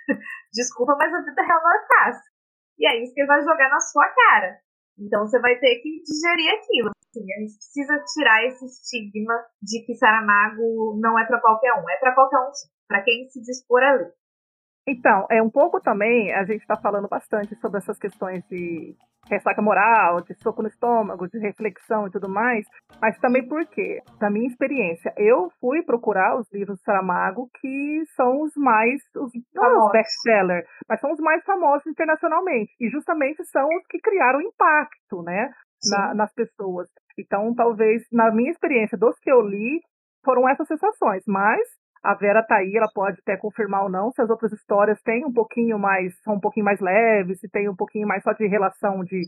Desculpa, mas a vida real não é fácil. E é isso que ele vai jogar na sua cara. Então você vai ter que digerir aquilo. Assim, a gente precisa tirar esse estigma de que Saramago não é para qualquer um. É para qualquer um, para quem se dispor a ler. Então, é um pouco também, a gente está falando bastante sobre essas questões de ressaca moral, de soco no estômago, de reflexão e tudo mais, mas também porque, da minha experiência, eu fui procurar os livros do Saramago que são os mais, os, os best-seller, mas são os mais famosos internacionalmente, e justamente são os que criaram impacto, né, na, nas pessoas. Então, talvez, na minha experiência, dos que eu li, foram essas sensações, mas a Vera tá aí, ela pode até confirmar ou não se as outras histórias têm um pouquinho mais, são um pouquinho mais leves, se tem um pouquinho mais só de relação de,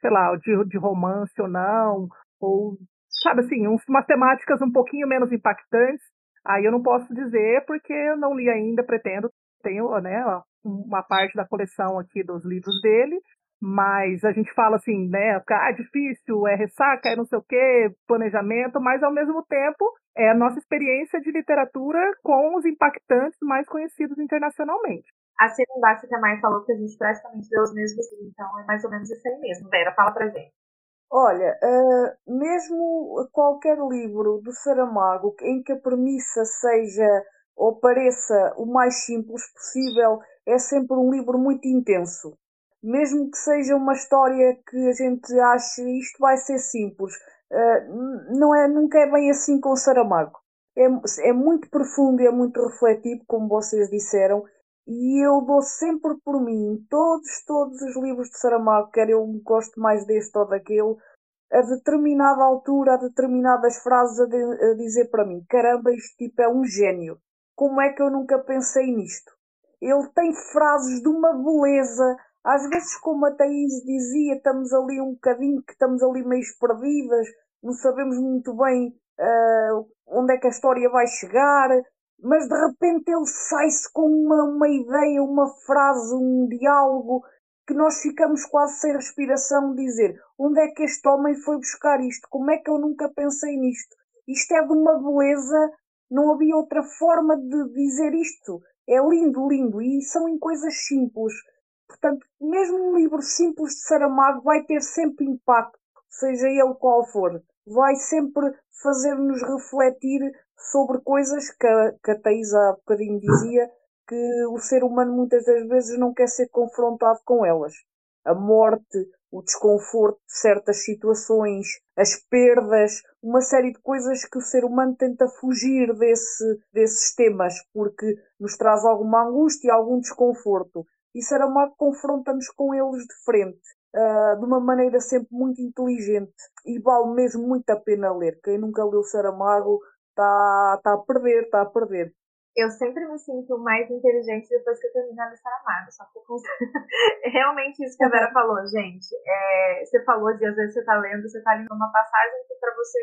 sei lá, de, de romance ou não, ou, sabe assim, uns, umas temáticas um pouquinho menos impactantes. Aí eu não posso dizer porque eu não li ainda, pretendo, tenho, né, uma parte da coleção aqui dos livros dele, mas a gente fala assim, né, ah, é difícil, é ressaca, é não sei o quê, planejamento, mas ao mesmo tempo é a nossa experiência de literatura com os impactantes mais conhecidos internacionalmente. Assim embaixo que a Mai falou que a gente praticamente lê os mesmos livros, então é mais ou menos isso aí mesmo. Vera, fala pra gente. Olha, uh, mesmo qualquer livro do Saramago em que a premissa seja ou pareça o mais simples possível, é sempre um livro muito intenso mesmo que seja uma história que a gente ache isto vai ser simples, uh, não é, nunca é bem assim com Saramago. É, é muito profundo e é muito refletivo, como vocês disseram, e eu dou sempre por mim, todos, todos os livros de Saramago, quer eu gosto mais deste ou daquele, a determinada altura, a determinadas frases a, de, a dizer para mim, caramba, este tipo é um gênio. Como é que eu nunca pensei nisto? Ele tem frases de uma beleza, às vezes, como a Thaís dizia, estamos ali um bocadinho, que estamos ali meio perdidas, não sabemos muito bem uh, onde é que a história vai chegar, mas de repente ele sai-se com uma, uma ideia, uma frase, um diálogo, que nós ficamos quase sem respiração dizer onde é que este homem foi buscar isto? Como é que eu nunca pensei nisto? Isto é de uma beleza, não havia outra forma de dizer isto. É lindo, lindo, e são em coisas simples. Portanto, mesmo um livro simples de Saramago vai ter sempre impacto, seja ele qual for. Vai sempre fazer-nos refletir sobre coisas que a, que a Thais há bocadinho dizia, que o ser humano muitas das vezes não quer ser confrontado com elas. A morte, o desconforto de certas situações, as perdas, uma série de coisas que o ser humano tenta fugir desse, desses temas, porque nos traz alguma angústia, algum desconforto. E Saramago confronta-nos com eles de frente, uh, de uma maneira sempre muito inteligente e vale mesmo muito a pena ler. Quem nunca leu Saramago está tá a perder, está a perder eu sempre me sinto mais inteligente depois que eu termino a ler Saramago. Só que eu realmente isso que a Vera falou, gente. É, você falou de às vezes você tá lendo, você tá lendo uma passagem que pra você.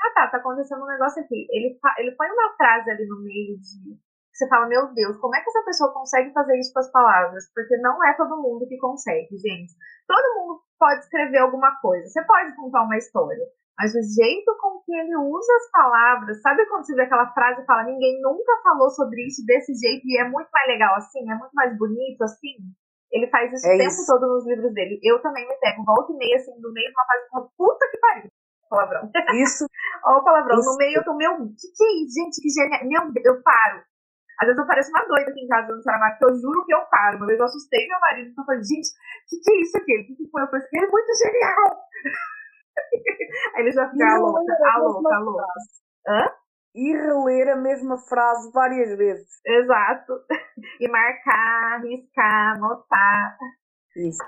Ah tá, tá acontecendo um negócio aqui. Ele, ele põe uma frase ali no meio de. Você fala, meu Deus, como é que essa pessoa consegue fazer isso com as palavras? Porque não é todo mundo que consegue, gente. Todo mundo pode escrever alguma coisa. Você pode contar uma história. Mas o jeito com que ele usa as palavras, sabe quando você vê aquela frase e fala, ninguém nunca falou sobre isso desse jeito e é muito mais legal assim, é muito mais bonito assim? Ele faz isso é o tempo isso. todo nos livros dele. Eu também me pego, volta e meia, assim, no meio de uma frase e falo, puta que pariu. Palavrão. Isso. Olha o palavrão. Isso. No meio eu tô, meu, que que é isso, gente? Que genial. Meu Deus, eu paro. Às vezes eu pareço uma doida aqui em casa no Saramago, que eu juro que eu paro. Uma vez eu assustei meu marido e falei, gente, que que é isso aqui? O que, que foi? Eu falei, é muito genial. Aí ele já fica louca, a louca, a louca. Hã? E reler a mesma frase várias vezes. Exato. E marcar, riscar, anotar. Isso.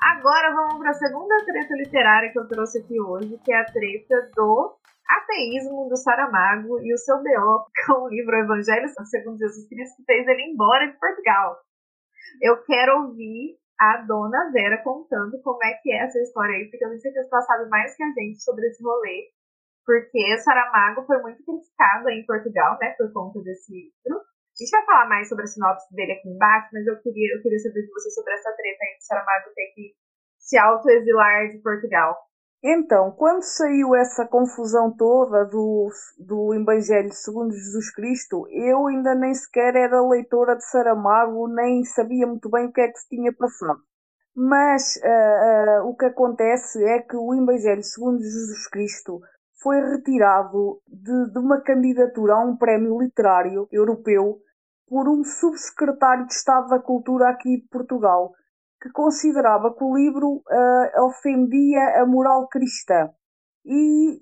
Agora vamos para a segunda treta literária que eu trouxe aqui hoje, que é a treta do ateísmo do Saramago e o seu B.O. com o livro Evangelho segundo Jesus Cristo, que fez ele embora de Portugal. Eu quero ouvir a dona Vera contando como é que é essa história aí, porque eu tenho certeza que ela sabe mais que a gente sobre esse rolê. Porque Saramago foi muito criticado em Portugal, né, por conta desse livro. A gente vai falar mais sobre a sinopse dele aqui embaixo, mas eu queria, eu queria saber de você sobre essa treta aí de Saramago ter que se autoexilar de Portugal. Então, quando saiu essa confusão toda do, do Evangelho segundo Jesus Cristo, eu ainda nem sequer era leitora de Saramago, nem sabia muito bem o que é que se tinha passado. Mas uh, uh, o que acontece é que o Evangelho segundo Jesus Cristo foi retirado de, de uma candidatura a um prémio literário europeu por um subsecretário de Estado da Cultura aqui de Portugal que considerava que o livro uh, ofendia a moral cristã. E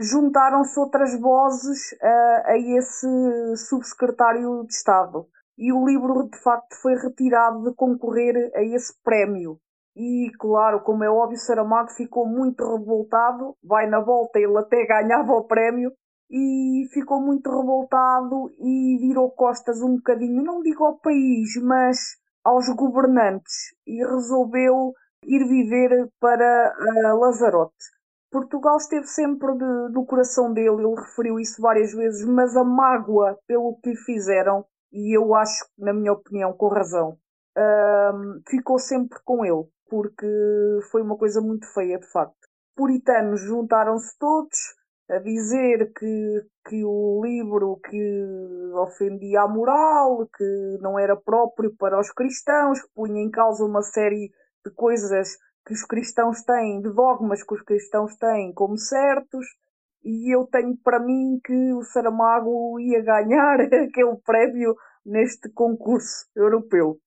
juntaram-se outras vozes uh, a esse subsecretário de Estado. E o livro, de facto, foi retirado de concorrer a esse prémio. E, claro, como é óbvio, Saramago ficou muito revoltado. Vai na volta, ele até ganhava o prémio. E ficou muito revoltado e virou costas um bocadinho, não digo ao país, mas aos governantes e resolveu ir viver para uh, Lazarote. Portugal esteve sempre de, no coração dele, ele referiu isso várias vezes, mas a mágoa pelo que lhe fizeram, e eu acho, na minha opinião, com razão, uh, ficou sempre com ele, porque foi uma coisa muito feia, de facto. Puritanos juntaram-se todos, a dizer que, que o livro que ofendia a moral, que não era próprio para os cristãos, que punha em causa uma série de coisas que os cristãos têm, de dogmas que os cristãos têm como certos, e eu tenho para mim que o Saramago ia ganhar aquele prémio neste concurso europeu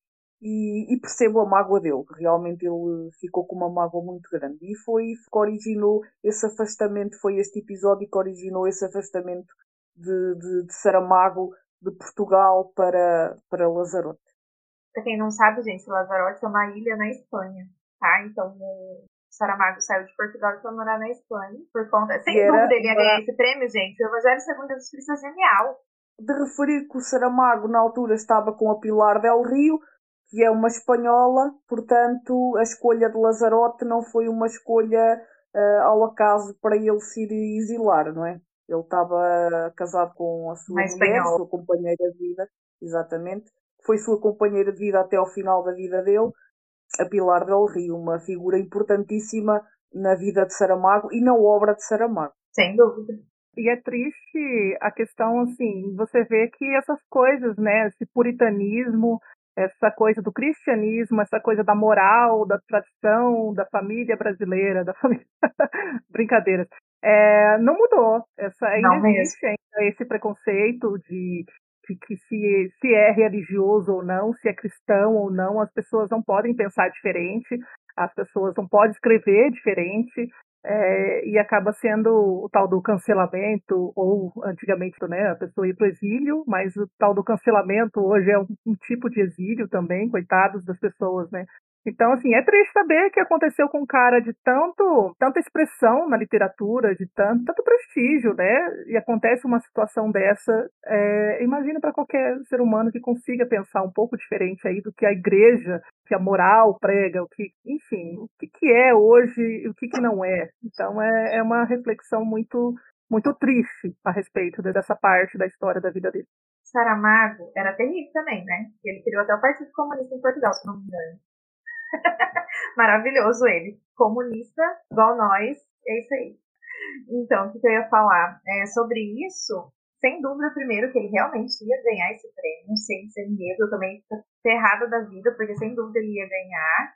e, e, percebo a mágoa dele. Realmente ele ficou com uma mágoa muito grande. E foi isso que originou esse afastamento, foi este episódio que originou esse afastamento de, de, de Saramago de Portugal para, para Lazarote. Para quem não sabe, gente, Lazarote é uma ilha na Espanha, tá? Então o Saramago saiu de Portugal e foi morar na Espanha por conta. Sem e dúvida ele ia ganhar esse prêmio, gente. O Evangelho segundo Jesus Cristo é genial. De referir que o Saramago na altura estava com a Pilar del Rio, que é uma espanhola, portanto a escolha de Lazarote não foi uma escolha uh, ao acaso para ele se ir exilar, não é? Ele estava casado com a sua Mais mulher, espanhol. sua companheira de vida, exatamente. Foi sua companheira de vida até ao final da vida dele, a Pilar del Rio, uma figura importantíssima na vida de Saramago e na obra de Saramago. Sem dúvida. E é triste a questão, assim, você vê que essas coisas, né, esse puritanismo, essa coisa do cristianismo, essa coisa da moral, da tradição, da família brasileira, da família. Brincadeiras. É, não mudou. Essa, ainda não existe ainda esse preconceito de, de que se, se é religioso ou não, se é cristão ou não, as pessoas não podem pensar diferente. as pessoas não podem escrever diferente, é, e acaba sendo o tal do cancelamento, ou antigamente né, a pessoa ia para o exílio, mas o tal do cancelamento hoje é um, um, tipo de exílio também, coitados das pessoas, né? Então, assim, é triste saber que aconteceu com um cara de tanto, tanta expressão na literatura, de tanto, tanto prestígio, né? E acontece uma situação dessa. É, imagina para qualquer ser humano que consiga pensar um pouco diferente aí do que a igreja, que a moral prega, o que, enfim, o que, que é hoje e o que, que não é. Então, é, é uma reflexão muito, muito triste a respeito dessa parte da história da vida dele. Saramago era terrível também, né? Ele criou até o Partido Comunista em Portugal, se não me engano. Maravilhoso ele. Comunista, igual nós, é isso aí. Então, o que eu ia falar? É, sobre isso, sem dúvida, primeiro, que ele realmente ia ganhar esse prêmio, sem, sem medo. Eu também ferrada da vida, porque sem dúvida ele ia ganhar.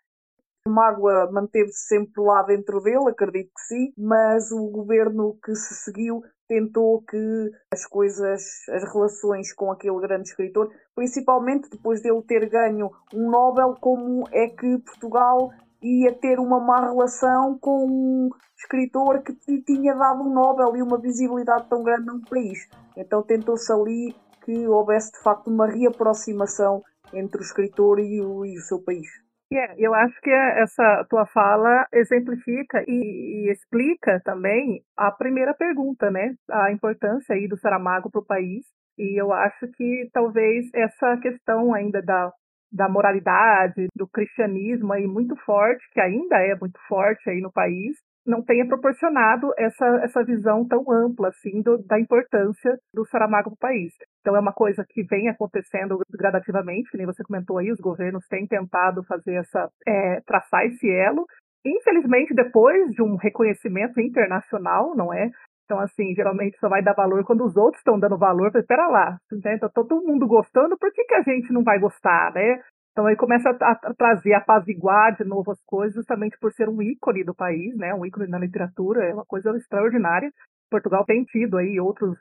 O mágoa manteve-se sempre lá dentro dele, acredito que sim, mas o governo que se seguiu tentou que as coisas, as relações com aquele grande escritor, principalmente depois dele ter ganho um Nobel, como é que Portugal ia ter uma má relação com um escritor que lhe tinha dado um Nobel e uma visibilidade tão grande num país. Então tentou-se ali que houvesse de facto uma reaproximação entre o escritor e o, e o seu país. Yeah, eu acho que essa tua fala exemplifica e, e, explica também a primeira pergunta, né? A importância aí do Saramago para o país. E eu acho que talvez essa questão ainda da, da moralidade, do cristianismo aí muito forte, que ainda é muito forte aí no país, não tenha proporcionado essa, essa visão tão ampla assim do, da importância do Saramago para o país. Então é uma coisa que vem acontecendo gradativamente, nem você comentou aí, os governos têm tentado fazer essa é, traçar esse elo. Infelizmente, depois de um reconhecimento internacional, não é? Então, assim, geralmente só vai dar valor quando os outros estão dando valor. Espera lá, então tá todo mundo gostando, por que, que a gente não vai gostar, né? Então aí começa a, a trazer, a apaziguar de novo as coisas, justamente por ser um ícone do país, né? Um ícone na literatura, é uma coisa extraordinária. Portugal tem tido aí outros.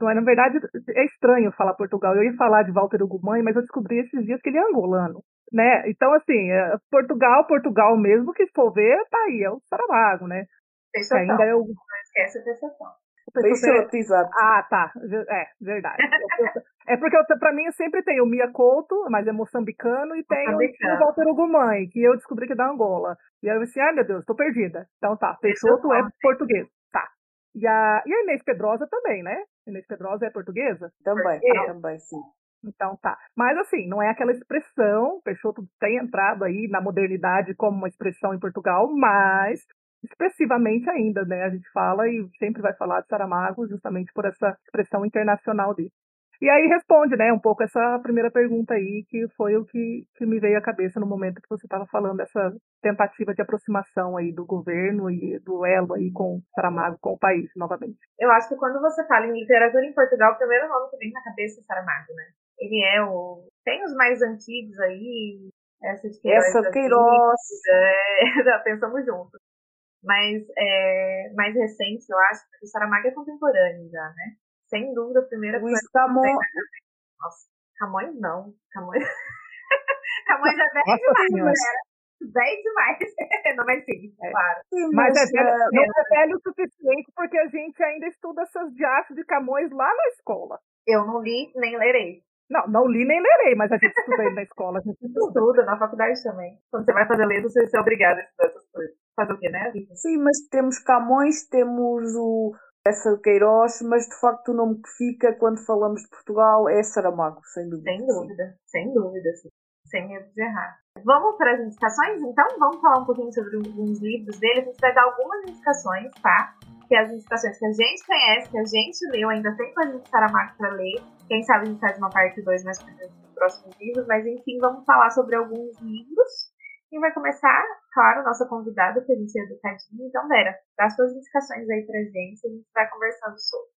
Na verdade, é estranho falar Portugal. Eu ia falar de Walter Ugumãe, mas eu descobri esses dias que ele é angolano, né? Então, assim, é Portugal, Portugal mesmo, que for ver, tá aí, é o Saramago, né? Ainda é o... Não esquece a. Peixoto, exato. Ah, tá. É, verdade. é porque eu, pra mim sempre tem o Mia Couto, mas é moçambicano, e tem o Walter Ugumãe, que eu descobri que é da Angola. E aí eu disse, ai meu Deus, tô perdida. Então tá, Peixoto é português. Tá. E a, e a Inês Pedrosa também, né? Inês Pedrosa é portuguesa? Também, é. também, sim. Então tá. Mas assim, não é aquela expressão, Peixoto tem entrado aí na modernidade como uma expressão em Portugal, mas expressivamente ainda, né? A gente fala e sempre vai falar de Saramago justamente por essa expressão internacional dele. E aí responde, né, um pouco essa primeira pergunta aí, que foi o que, que me veio à cabeça no momento que você estava falando dessa tentativa de aproximação aí do governo e do elo aí com Saramago, com o país, novamente. Eu acho que quando você fala em literatura em Portugal, o primeiro nome que vem na cabeça é Saramago, né? Ele é o... Tem os mais antigos aí, essa de Queiroz. Essa Queiroz. É, pensamos juntos mais, é, mais recente, eu acho, porque o Saramago é contemporâneo já, né? Sem dúvida, a primeira Luiz Camões. Nossa, Camões não. Camões, Camões é velho demais, galera. Velho demais. não, mas sim, é. claro. Sim, mas, mas é velho, é, não é velho o suficiente porque a gente ainda estuda essas diachos de Camões lá na escola. Eu não li nem lerei. Não, não li nem lerei, mas a gente estuda na escola. A gente estuda na faculdade também. Quando você vai fazer ler, você é obrigado a estudar essas coisas. Fazer o quê, né? Sim, mas temos Camões, temos o essa Queiroz, mas de facto o nome que fica quando falamos de Portugal é Saramago, sem dúvida. Sem dúvida, sem dúvida, sim. Sem medo de errar. Vamos para as indicações, então? Vamos falar um pouquinho sobre alguns livros dele. A gente vai dar algumas indicações, tá? Que é as indicações que a gente conhece, que a gente leu, ainda tem coisa de Saramago para ler. Quem sabe a gente faz uma parte 2 mais para os próximos livros, mas enfim, vamos falar sobre alguns livros. Quem vai começar, claro, nossa convidada, que a gente é educadinha. Então, Vera, dá suas indicações aí pra gente, a gente vai conversando sobre.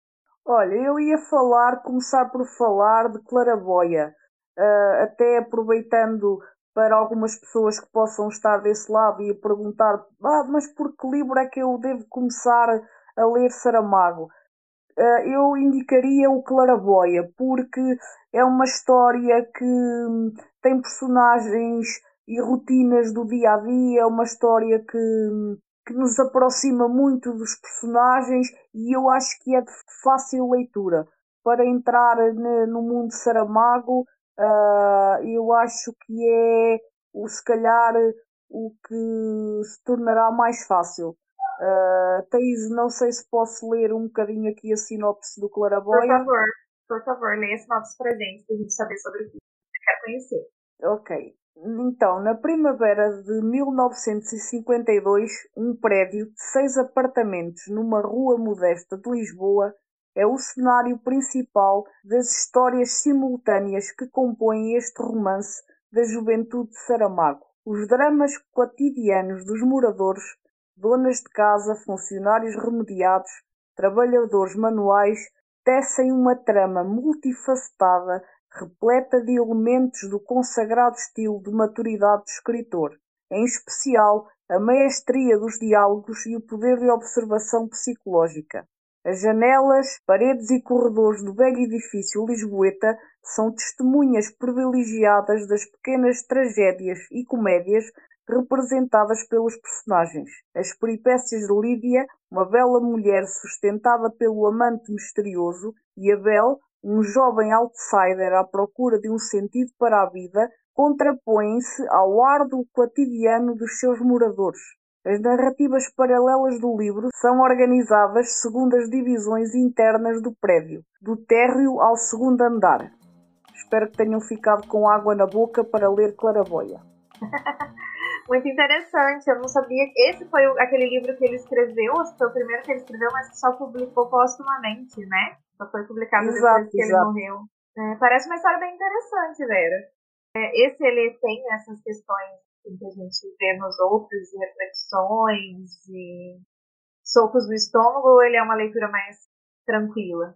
Olha, eu ia falar, começar por falar de Claraboia, uh, até aproveitando para algumas pessoas que possam estar desse lado e perguntar, ah, mas por que livro é que eu devo começar a ler Saramago? Uh, eu indicaria o Claraboia, porque é uma história que hum, tem personagens e rotinas do dia a dia, é uma história que, que nos aproxima muito dos personagens e eu acho que é de fácil leitura. Para entrar no mundo de Saramago, uh, eu acho que é o se calhar o que se tornará mais fácil. Uh, Thaís, não sei se posso ler um bocadinho aqui a sinopse do Claraboia. Por favor, por favor, leia a sinopse para gente, para a gente saber sobre o que quer conhecer. Ok. Então, na primavera de 1952, um prédio de seis apartamentos numa rua modesta de Lisboa é o cenário principal das histórias simultâneas que compõem este romance da juventude de Saramago. Os dramas cotidianos dos moradores, donas de casa, funcionários remediados, trabalhadores manuais, tecem uma trama multifacetada repleta de elementos do consagrado estilo de maturidade do escritor, em especial a maestria dos diálogos e o poder de observação psicológica. As janelas, paredes e corredores do velho edifício lisboeta são testemunhas privilegiadas das pequenas tragédias e comédias representadas pelos personagens. As peripécias de Lídia, uma bela mulher sustentada pelo amante misterioso, e Abel, um jovem outsider à procura de um sentido para a vida, contrapõem-se ao árduo cotidiano dos seus moradores. As narrativas paralelas do livro são organizadas segundo as divisões internas do prédio, do térreo ao segundo andar. Espero que tenham ficado com água na boca para ler Claraboia. Muito interessante, eu não sabia. Esse foi aquele livro que ele escreveu, foi o primeiro que ele escreveu, mas que só publicou postumamente, né? Só foi publicado exato, depois que exato. ele morreu. É, parece uma história bem interessante, Vera. É, esse ele tem essas questões que a gente vê nos outros, de reflexões, e socos no estômago, ou ele é uma leitura mais tranquila?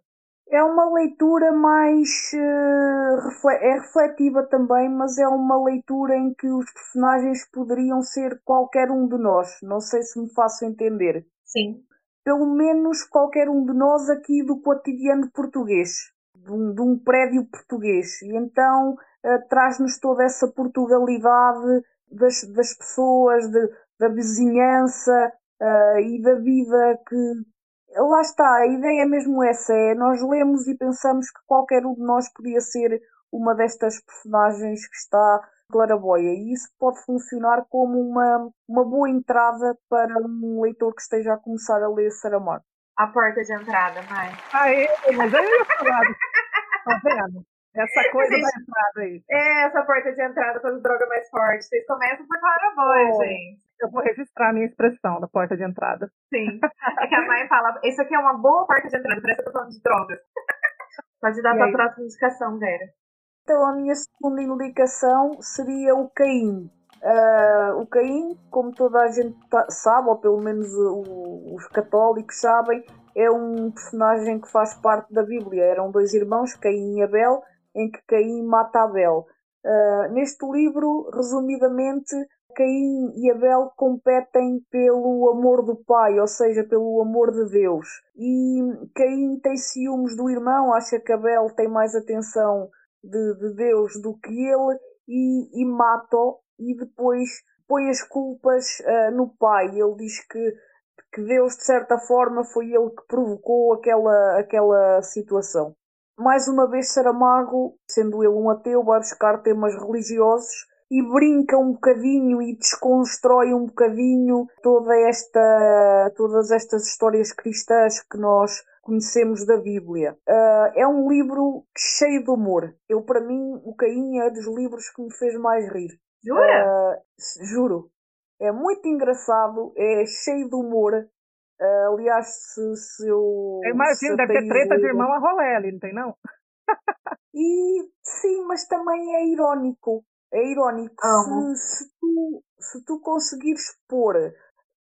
É uma leitura mais. Uh, é refletiva também, mas é uma leitura em que os personagens poderiam ser qualquer um de nós. Não sei se me faço entender. Sim pelo menos qualquer um de nós aqui do cotidiano português, de um, de um prédio português. E então uh, traz-nos toda essa Portugalidade das, das pessoas, de, da vizinhança uh, e da vida que. Lá está, a ideia é mesmo essa: é nós lemos e pensamos que qualquer um de nós podia ser uma destas personagens que está claraboia e isso pode funcionar como uma, uma boa entrada para um leitor que esteja a começar a ler Saramago. A porta de entrada, mãe. Ah, é, mas eu ia falar. Tá vendo? Essa coisa da entrada aí. É, essa porta de entrada para as drogas mais fortes. Vocês começam por claraboia, oh, gente. Eu vou registrar a minha expressão da porta de entrada. Sim. É que a mãe fala, isso aqui é uma boa porta de entrada, parece que eu tô falando de drogas. Pode dar para a próxima indicação, Vera. Então a minha segunda indicação seria o Caim. Uh, o Caim, como toda a gente sabe, ou pelo menos os católicos sabem, é um personagem que faz parte da Bíblia. Eram dois irmãos, Caim e Abel, em que Caim mata Abel. Uh, neste livro, resumidamente, Caim e Abel competem pelo amor do pai, ou seja, pelo amor de Deus. E Caim tem ciúmes do irmão, acha que Abel tem mais atenção de, de Deus do que ele e, e mata-o e depois põe as culpas uh, no pai. Ele diz que, que Deus, de certa forma, foi ele que provocou aquela, aquela situação. Mais uma vez, Saramago, sendo ele um ateu, vai buscar temas religiosos e brinca um bocadinho e desconstrói um bocadinho toda esta, todas estas histórias cristãs que nós conhecemos da Bíblia. Uh, é um livro cheio de humor. Eu, para mim, o Caim é dos livros que me fez mais rir. Jura? Uh, juro. É muito engraçado, é cheio de humor. Uh, aliás, se, se eu. Eu imagino, deve ter treta de irmão a rolé ali, não tem não? e sim, mas também é irónico. É irónico. Se, se, tu, se tu conseguires pôr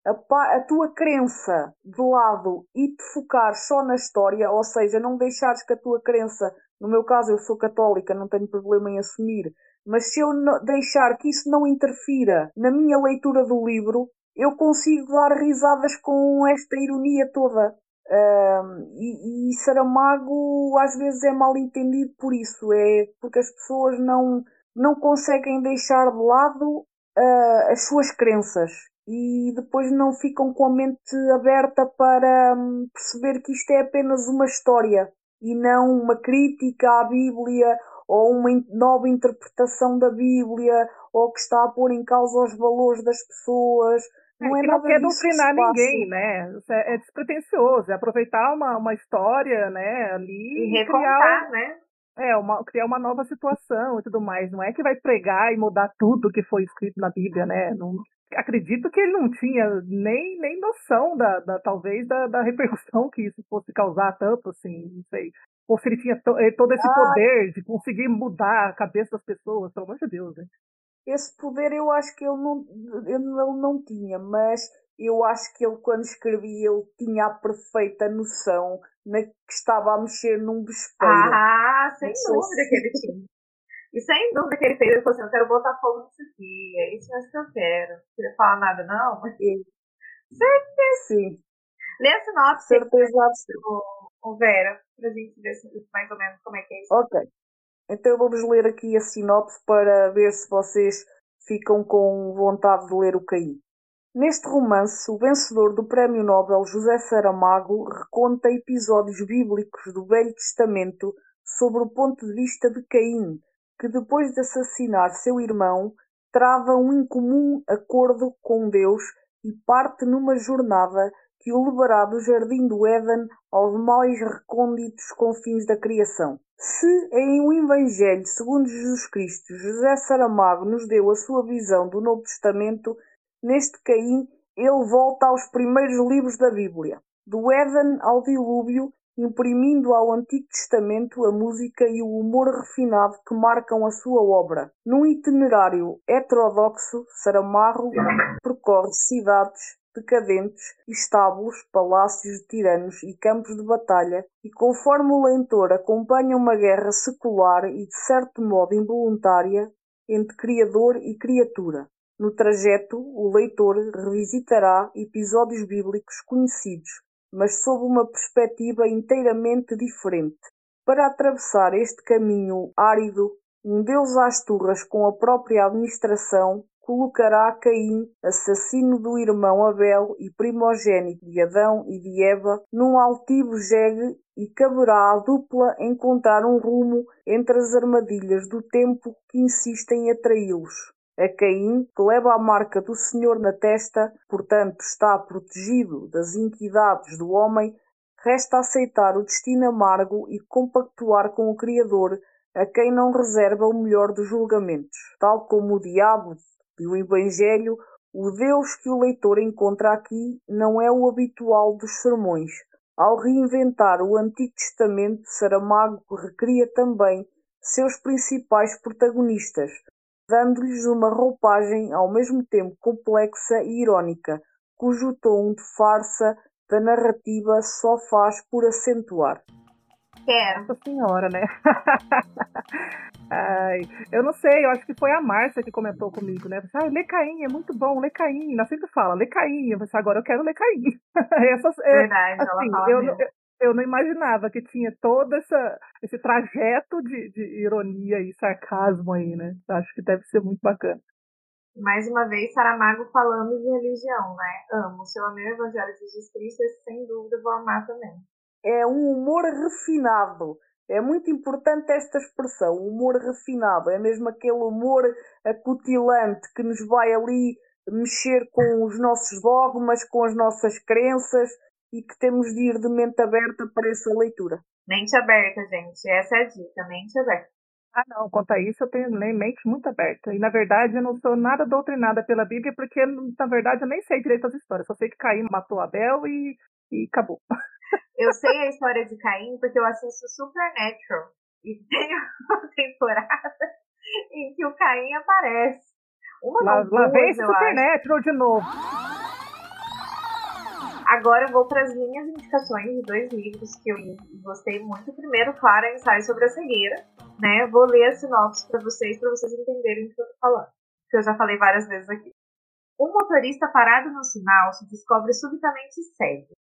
a, tua crença de lado e te focar só na história, ou seja, não deixares que a tua crença, no meu caso eu sou católica, não tenho problema em assumir, mas se eu deixar que isso não interfira na minha leitura do livro, eu consigo dar risadas com esta ironia toda. E, e Saramago às vezes é mal entendido por isso, é porque as pessoas não, não conseguem deixar de lado uh, as suas crenças e depois não ficam com a mente aberta para um, perceber que isto é apenas uma história e não uma crítica à Bíblia ou uma nova interpretação da Bíblia ou que está a pôr em causa os valores das pessoas. Não é, é que não quer doutrinar ninguém, né? É, é despretensioso, é aproveitar uma, uma história, né, ali e, e criar, né? É, uma, criar uma nova situação e tudo mais. Não é que vai pregar e mudar tudo que foi escrito na Bíblia, né? Não, acredito que ele não tinha nem, nem noção da, da talvez da, da repercussão que isso fosse causar tanto, assim, não sei. Ou se ele tinha eh, todo esse ah. poder de conseguir mudar a cabeça das pessoas, pelo amor de Deus, né? Esse poder eu acho que ele não, ele não tinha, mas eu acho que ele quando escrevia ele tinha a perfeita noção na que estava a mexer num vespeiro. Ah, sem dúvida que ele tinha. E sem dúvida que ele fez, ele falou assim, eu quero botar fogo nisso aqui, é isso que eu quero. Não queria falar nada não, mas... Certeza. Sim. Lê a sinopse. Certeza o, o Vera, pra gente ver mais ou menos como é que é isso. Ok. Então vamos ler aqui a sinopse para ver se vocês ficam com vontade de ler o Caim. Neste romance, o vencedor do Prémio Nobel José Saramago reconta episódios bíblicos do Velho Testamento sobre o ponto de vista de Caim, que depois de assassinar seu irmão, trava um incomum acordo com Deus e parte numa jornada que o levará do jardim do Éden aos mais recônditos confins da criação. Se em O Evangelho segundo Jesus Cristo José Saramago nos deu a sua visão do Novo Testamento, neste Caim ele volta aos primeiros livros da Bíblia. Do Éden ao dilúvio imprimindo ao Antigo Testamento a música e o humor refinado que marcam a sua obra. Num itinerário heterodoxo, Saramarro percorre cidades decadentes, estábulos, palácios de tiranos e campos de batalha, e conforme o leitor acompanha uma guerra secular e de certo modo involuntária entre criador e criatura. No trajeto, o leitor revisitará episódios bíblicos conhecidos, mas sob uma perspectiva inteiramente diferente. Para atravessar este caminho árido, um Deus às turras com a própria administração colocará Caim, assassino do irmão Abel e primogênito de Adão e de Eva, num altivo jegue e caberá à dupla encontrar um rumo entre as armadilhas do tempo que insistem em atraí-los a Caim, que leva a marca do Senhor na testa, portanto está protegido das iniquidades do homem, resta aceitar o destino amargo e compactuar com o Criador, a quem não reserva o melhor dos julgamentos. Tal como o diabo e o Evangelho, o Deus que o leitor encontra aqui não é o habitual dos sermões. Ao reinventar o Antigo Testamento, Saramago recria também seus principais protagonistas, dando-lhes uma roupagem ao mesmo tempo complexa e irónica, cujo tom de farsa da narrativa só faz por acentuar. Quero. Nossa senhora, né? Ai, eu não sei, eu acho que foi a Márcia que comentou comigo, né? Ah, lê Caim, é muito bom, lê Caim. Ela sempre fala, lê Caim. Eu pensei, agora eu quero ler Caim. Essas, Verdade, assim, ela fala eu, eu, eu não imaginava que tinha todo essa, esse trajeto de, de ironia e sarcasmo aí, né? Acho que deve ser muito bacana. Mais uma vez, Saramago falando de religião, né? Amo. Se eu amei o Evangelho de Jesus Cristo, sem dúvida vou amar também. É um humor refinado. É muito importante esta expressão, humor refinado. É mesmo aquele humor acutilante que nos vai ali mexer com os nossos dogmas, com as nossas crenças e que temos de ir de mente aberta para essa leitura. Mente aberta, gente. Essa é a dica, mente aberta. Ah, não, quanto a isso eu tenho mente muito aberta. E na verdade eu não sou nada doutrinada pela Bíblia, porque na verdade eu nem sei direito as histórias. Só sei que Caim matou Abel e, e acabou. Eu sei a história de Caim porque eu assisto Supernatural. E tem uma temporada em que o Caim aparece. Uma lá, lá vem Supernatural de novo. Agora eu vou para as minhas indicações de dois livros que eu gostei muito. Primeiro, claro, é Ensaio sobre a Cegueira. Né? Vou ler a sinopse para vocês, para vocês entenderem o que eu tô falando. Que eu já falei várias vezes aqui. Um motorista parado no sinal se descobre subitamente cego.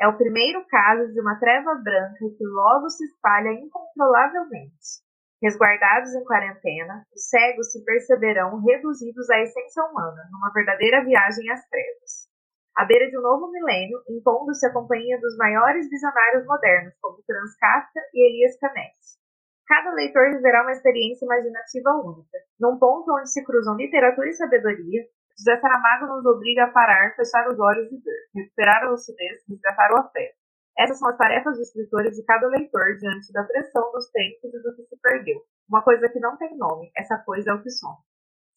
É o primeiro caso de uma treva branca que logo se espalha incontrolavelmente. Resguardados em quarentena, os cegos se perceberão reduzidos à essência humana, numa verdadeira viagem às trevas. À beira de um novo milênio, impondo-se a companhia dos maiores visionários modernos, como Franz Kafka e Elias Canetti. Cada leitor viverá uma experiência imaginativa única. Num ponto onde se cruzam literatura e sabedoria, José Saramago nos obriga a parar, fechar os olhos e ver, recuperar a lucidez, resgatar o afeto. Essas são as tarefas dos escritores de cada leitor diante da pressão dos tempos e do que se perdeu. Uma coisa que não tem nome, essa coisa é o que somos.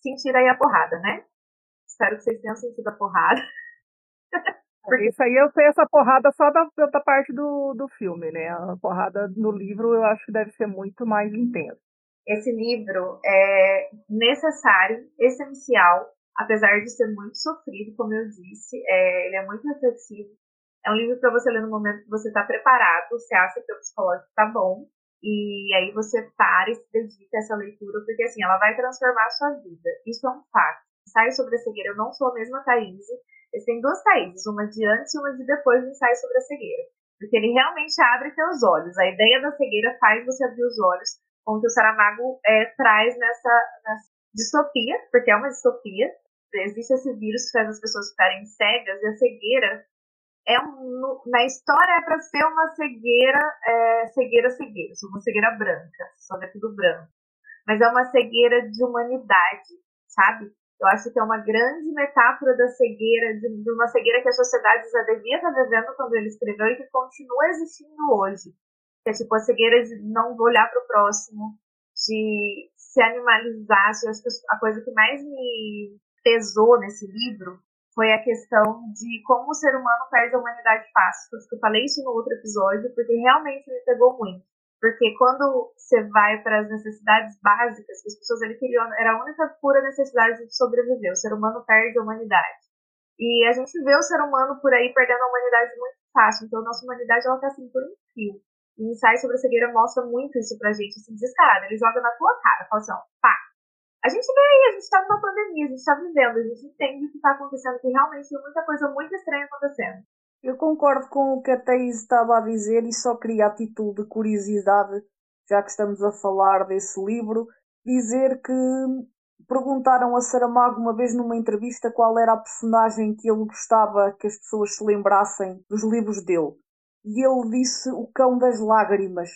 Sentir aí a porrada, né? Espero que vocês tenham sentido a porrada. Porque isso aí eu sei essa porrada só da, da parte do, do filme, né? A porrada no livro eu acho que deve ser muito mais intensa. Esse livro é necessário, essencial, apesar de ser muito sofrido, como eu disse. É, ele é muito reflexivo. É um livro para você ler no momento que você está preparado, você acha que o psicológico está bom, e aí você para e se dedica a essa leitura, porque assim, ela vai transformar a sua vida. Isso é um fato. Ensaio sobre a cegueira, eu não sou a mesma Thaís, eles têm duas Thaíses, uma de antes e uma de depois do ensaio sobre a cegueira. Porque ele realmente abre teus olhos. A ideia da cegueira faz você abrir os olhos, como que o Saramago é, traz nessa, nessa distopia, porque é uma distopia. Existe esse vírus que faz as pessoas ficarem cegas, e a cegueira é um, na história é para ser uma cegueira, é, cegueira, cegueira, uma cegueira branca, só vê tudo branco. Mas é uma cegueira de humanidade, sabe? Eu acho que é uma grande metáfora da cegueira, de, de uma cegueira que a sociedade já devia estar vivendo quando ele escreveu e que continua existindo hoje. Que é tipo a cegueira de não olhar para o próximo, de se animalizar. Eu acho que a coisa que mais me pesou nesse livro foi a questão de como o ser humano perde a humanidade fácil. Eu falei isso no outro episódio, porque realmente me pegou muito. Porque quando você vai para as necessidades básicas, que as pessoas ali queriam, era a única pura necessidade de sobreviver. O ser humano perde a humanidade. E a gente vê o ser humano por aí perdendo a humanidade muito fácil. Então, a nossa humanidade, ela tá assim por um fio. E o ensaio sobre a cegueira mostra muito isso pra gente, assim, desesperado. Ele joga na tua cara, fala assim, ó, pá. A gente vê aí, a gente tá numa pandemia, a gente tá vivendo, a gente entende o que tá acontecendo, que realmente tem muita coisa muito estranha acontecendo. Eu concordo com o que a Thaís estava a dizer e só queria a título de curiosidade, já que estamos a falar desse livro, dizer que perguntaram a Saramago uma vez numa entrevista qual era a personagem que ele gostava que as pessoas se lembrassem dos livros dele. E ele disse o cão das lágrimas,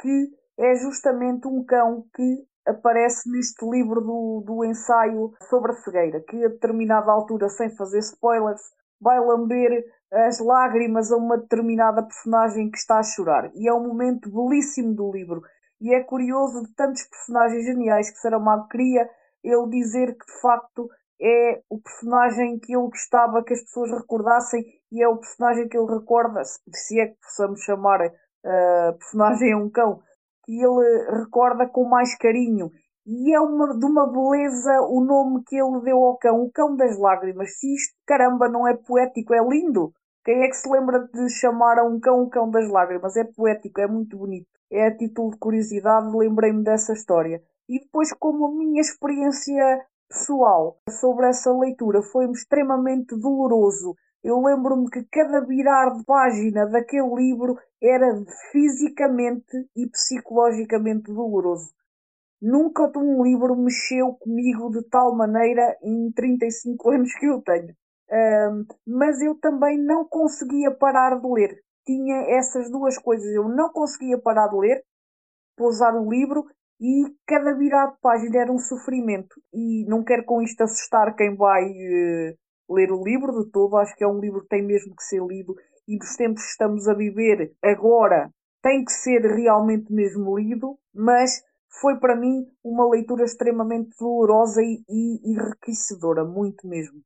que é justamente um cão que aparece neste livro do, do ensaio sobre a cegueira, que a determinada altura, sem fazer spoilers, vai lamber as lágrimas a uma determinada personagem que está a chorar. E é um momento belíssimo do livro. E é curioso de tantos personagens geniais que Saramago cria, ele dizer que de facto é o personagem que ele gostava que as pessoas recordassem e é o personagem que ele recorda, se é que possamos chamar uh, personagem é um cão, que ele recorda com mais carinho e é uma, de uma beleza o nome que ele deu ao cão, o cão das lágrimas. Se isto, caramba, não é poético, é lindo. Quem é que se lembra de chamar a um cão o cão das lágrimas? É poético, é muito bonito. É a título de curiosidade, lembrei-me dessa história. E depois, como a minha experiência pessoal sobre essa leitura foi extremamente doloroso, eu lembro-me que cada virar de página daquele livro era fisicamente e psicologicamente doloroso. Nunca um livro mexeu comigo de tal maneira em 35 anos que eu tenho. Um, mas eu também não conseguia parar de ler. Tinha essas duas coisas. Eu não conseguia parar de ler, pousar o livro e cada virada de página era um sofrimento. E não quero com isto assustar quem vai uh, ler o livro de todo. Acho que é um livro que tem mesmo que ser lido. E dos tempos que estamos a viver agora tem que ser realmente mesmo lido. Mas foi para mim uma leitura extremamente dolorosa e, e enriquecedora, muito mesmo.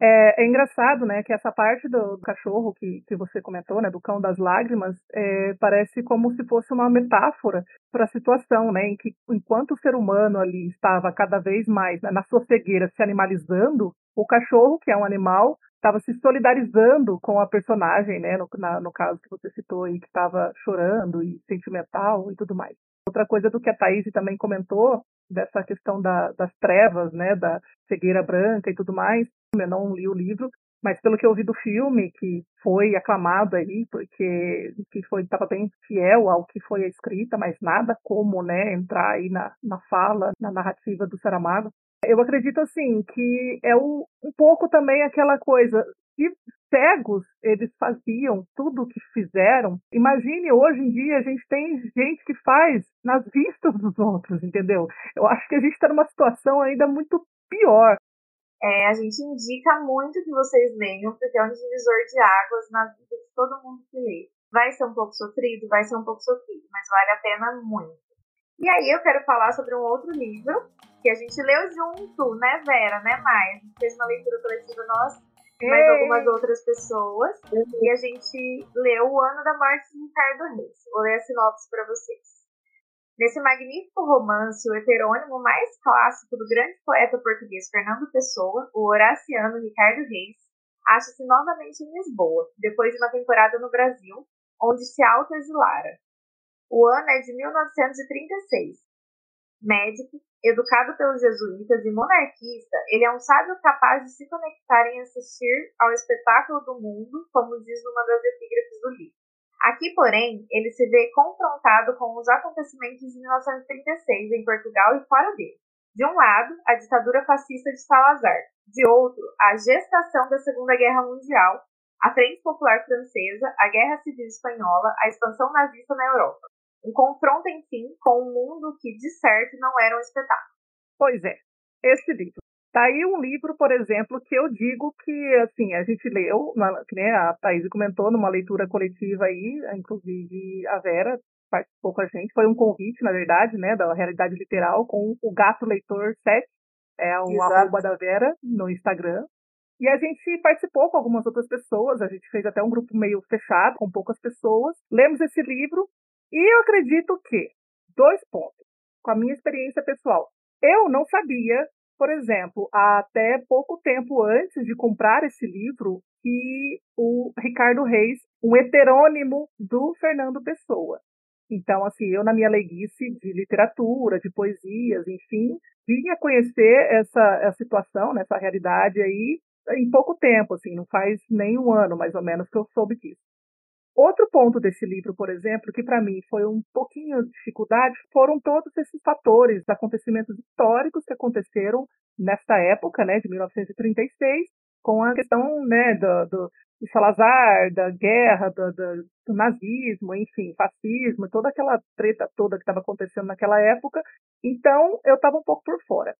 É, é, engraçado, né, que essa parte do, do cachorro que, que você comentou, né, do cão das lágrimas, é, parece como se fosse uma metáfora para a situação, né, em que enquanto o ser humano ali estava cada vez mais né, na sua cegueira se animalizando, o cachorro, que é um animal, estava se solidarizando com a personagem, né, no, na, no caso que você citou aí, que estava chorando e sentimental e tudo mais. Outra coisa do que a Thaís também comentou, dessa questão da, das trevas, né, da cegueira branca e tudo mais, eu não li o livro, mas pelo que eu vi do filme, que foi aclamado aí, porque que foi estava bem fiel ao que foi a escrita, mas nada como, né, entrar aí na, na fala, na narrativa do Saramago. Eu acredito assim que é um, um pouco também aquela coisa, se cegos eles faziam tudo o que fizeram, imagine hoje em dia a gente tem gente que faz nas vistas dos outros, entendeu? Eu acho que a gente está numa situação ainda muito pior. É, a gente indica muito que vocês leiam, porque é um divisor de águas na vida de todo mundo que lê. Vai ser um pouco sofrido, vai ser um pouco sofrido, mas vale a pena muito. E aí eu quero falar sobre um outro livro que a gente leu junto, né, Vera, né, Maia? A gente fez uma leitura coletiva e mais algumas outras pessoas. E a gente leu O Ano da Morte de Ricardo Reis. Vou ler a sinopse para vocês. Nesse magnífico romance, o heterônimo mais clássico do grande poeta português Fernando Pessoa, o horaciano Ricardo Reis, acha-se novamente em Lisboa, depois de uma temporada no Brasil, onde se autoexilara. O ano é de 1936. Médico, educado pelos jesuítas e monarquista, ele é um sábio capaz de se conectar em assistir ao espetáculo do mundo, como diz numa das epígrafes do livro. Aqui, porém, ele se vê confrontado com os acontecimentos de 1936 em Portugal e fora dele. De um lado, a ditadura fascista de Salazar, de outro, a gestação da Segunda Guerra Mundial, a Frente Popular Francesa, a Guerra Civil Espanhola, a expansão nazista na Europa. Um confronto, enfim, com um mundo que, de certo, não era um espetáculo. Pois é, esse livro. Tá aí um livro, por exemplo, que eu digo que, assim, a gente leu, né, a Thaís comentou numa leitura coletiva aí, inclusive a Vera participou com a gente, foi um convite, na verdade, né, da Realidade Literal, com o Gato Leitor 7, é o Exato. arroba da Vera no Instagram. E a gente participou com algumas outras pessoas, a gente fez até um grupo meio fechado, com poucas pessoas. Lemos esse livro e eu acredito que, dois pontos, com a minha experiência pessoal, eu não sabia por exemplo, até pouco tempo antes de comprar esse livro, que o Ricardo Reis, um heterônimo do Fernando Pessoa. Então, assim, eu na minha leguice de literatura, de poesias, enfim, vinha conhecer essa, essa situação, né, essa realidade aí em pouco tempo, assim, não faz nem um ano mais ou menos que eu soube disso. Outro ponto desse livro, por exemplo, que para mim foi um pouquinho de dificuldade, foram todos esses fatores, acontecimentos históricos que aconteceram nesta época, né, de 1936, com a questão, né, do, do, do Salazar, da guerra, do, do, do, nazismo, enfim, fascismo, toda aquela treta toda que estava acontecendo naquela época. Então, eu estava um pouco por fora.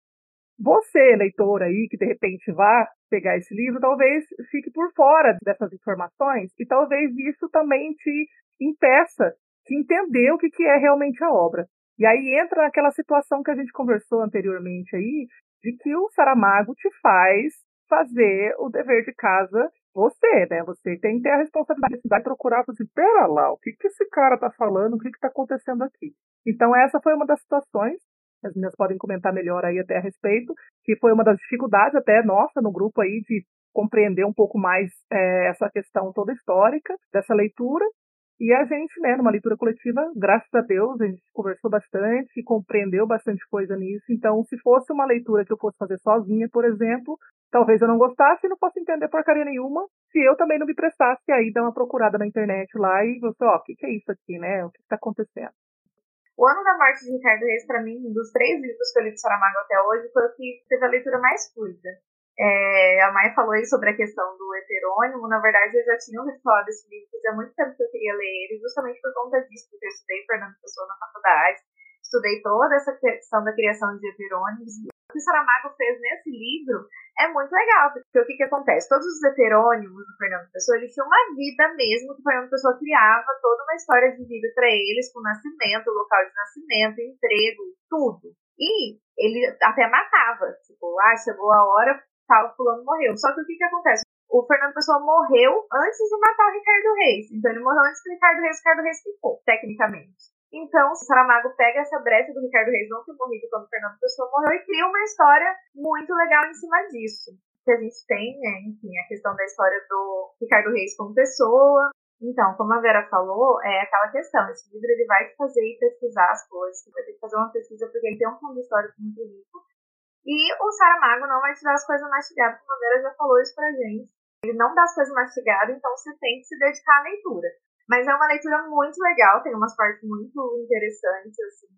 Você, leitor aí, que de repente vá pegar esse livro, talvez fique por fora dessas informações e talvez isso também te impeça de entender o que, que é realmente a obra. E aí entra naquela situação que a gente conversou anteriormente aí, de que o Saramago te faz fazer o dever de casa você, né? Você tem que ter a responsabilidade de procurar, assim, pera lá, o que, que esse cara tá falando, o que que tá acontecendo aqui? Então essa foi uma das situações as meninas podem comentar melhor aí até a respeito, que foi uma das dificuldades até nossa no grupo aí de compreender um pouco mais é, essa questão toda histórica dessa leitura. E a gente, né, numa leitura coletiva, graças a Deus, a gente conversou bastante compreendeu bastante coisa nisso. Então, se fosse uma leitura que eu fosse fazer sozinha, por exemplo, talvez eu não gostasse e não fosse entender porcaria nenhuma, se eu também não me prestasse aí dar uma procurada na internet lá e você, ó, o que, que é isso aqui, né? O que está acontecendo? O Ano da Morte de Ricardo Reis, para mim, dos três livros que eu li de Saramago até hoje, foi o que teve a leitura mais fluida. É, a Maia falou aí sobre a questão do heterônimo. Na verdade, eu já tinha ouvido falar desse livro, fazia muito tempo que eu queria ler ele, justamente por conta disso, porque eu estudei Fernando Pessoa na faculdade, estudei toda essa questão da criação de heterônimos. Que o Saramago fez nesse livro é muito legal, porque o que, que acontece? Todos os heterônimos do Fernando Pessoa, eles tinham uma vida mesmo que o Fernando Pessoa criava, toda uma história de vida para eles, com nascimento, local de nascimento, emprego, tudo. E ele até matava, tipo, ah, chegou a hora, tal fulano morreu. Só que o que, que acontece? O Fernando Pessoa morreu antes de matar o Ricardo Reis. Então ele morreu antes do Ricardo Reis, o Ricardo Reis ficou, tecnicamente. Então, o Saramago pega essa brecha do Ricardo Reis não ter morrido quando Fernando Pessoa morreu e cria uma história muito legal em cima disso. Que a gente tem, né, enfim, a questão da história do Ricardo Reis como pessoa. Então, como a Vera falou, é aquela questão. Esse livro ele vai te fazer ir pesquisar as coisas, você vai ter que fazer uma pesquisa porque ele tem um fundo histórico muito rico. E o Saramago não vai te dar as coisas mastigadas, como a Vera já falou isso pra gente. Ele não dá as coisas mastigadas, então você tem que se dedicar à leitura. Mas é uma leitura muito legal, tem umas partes muito interessantes, assim,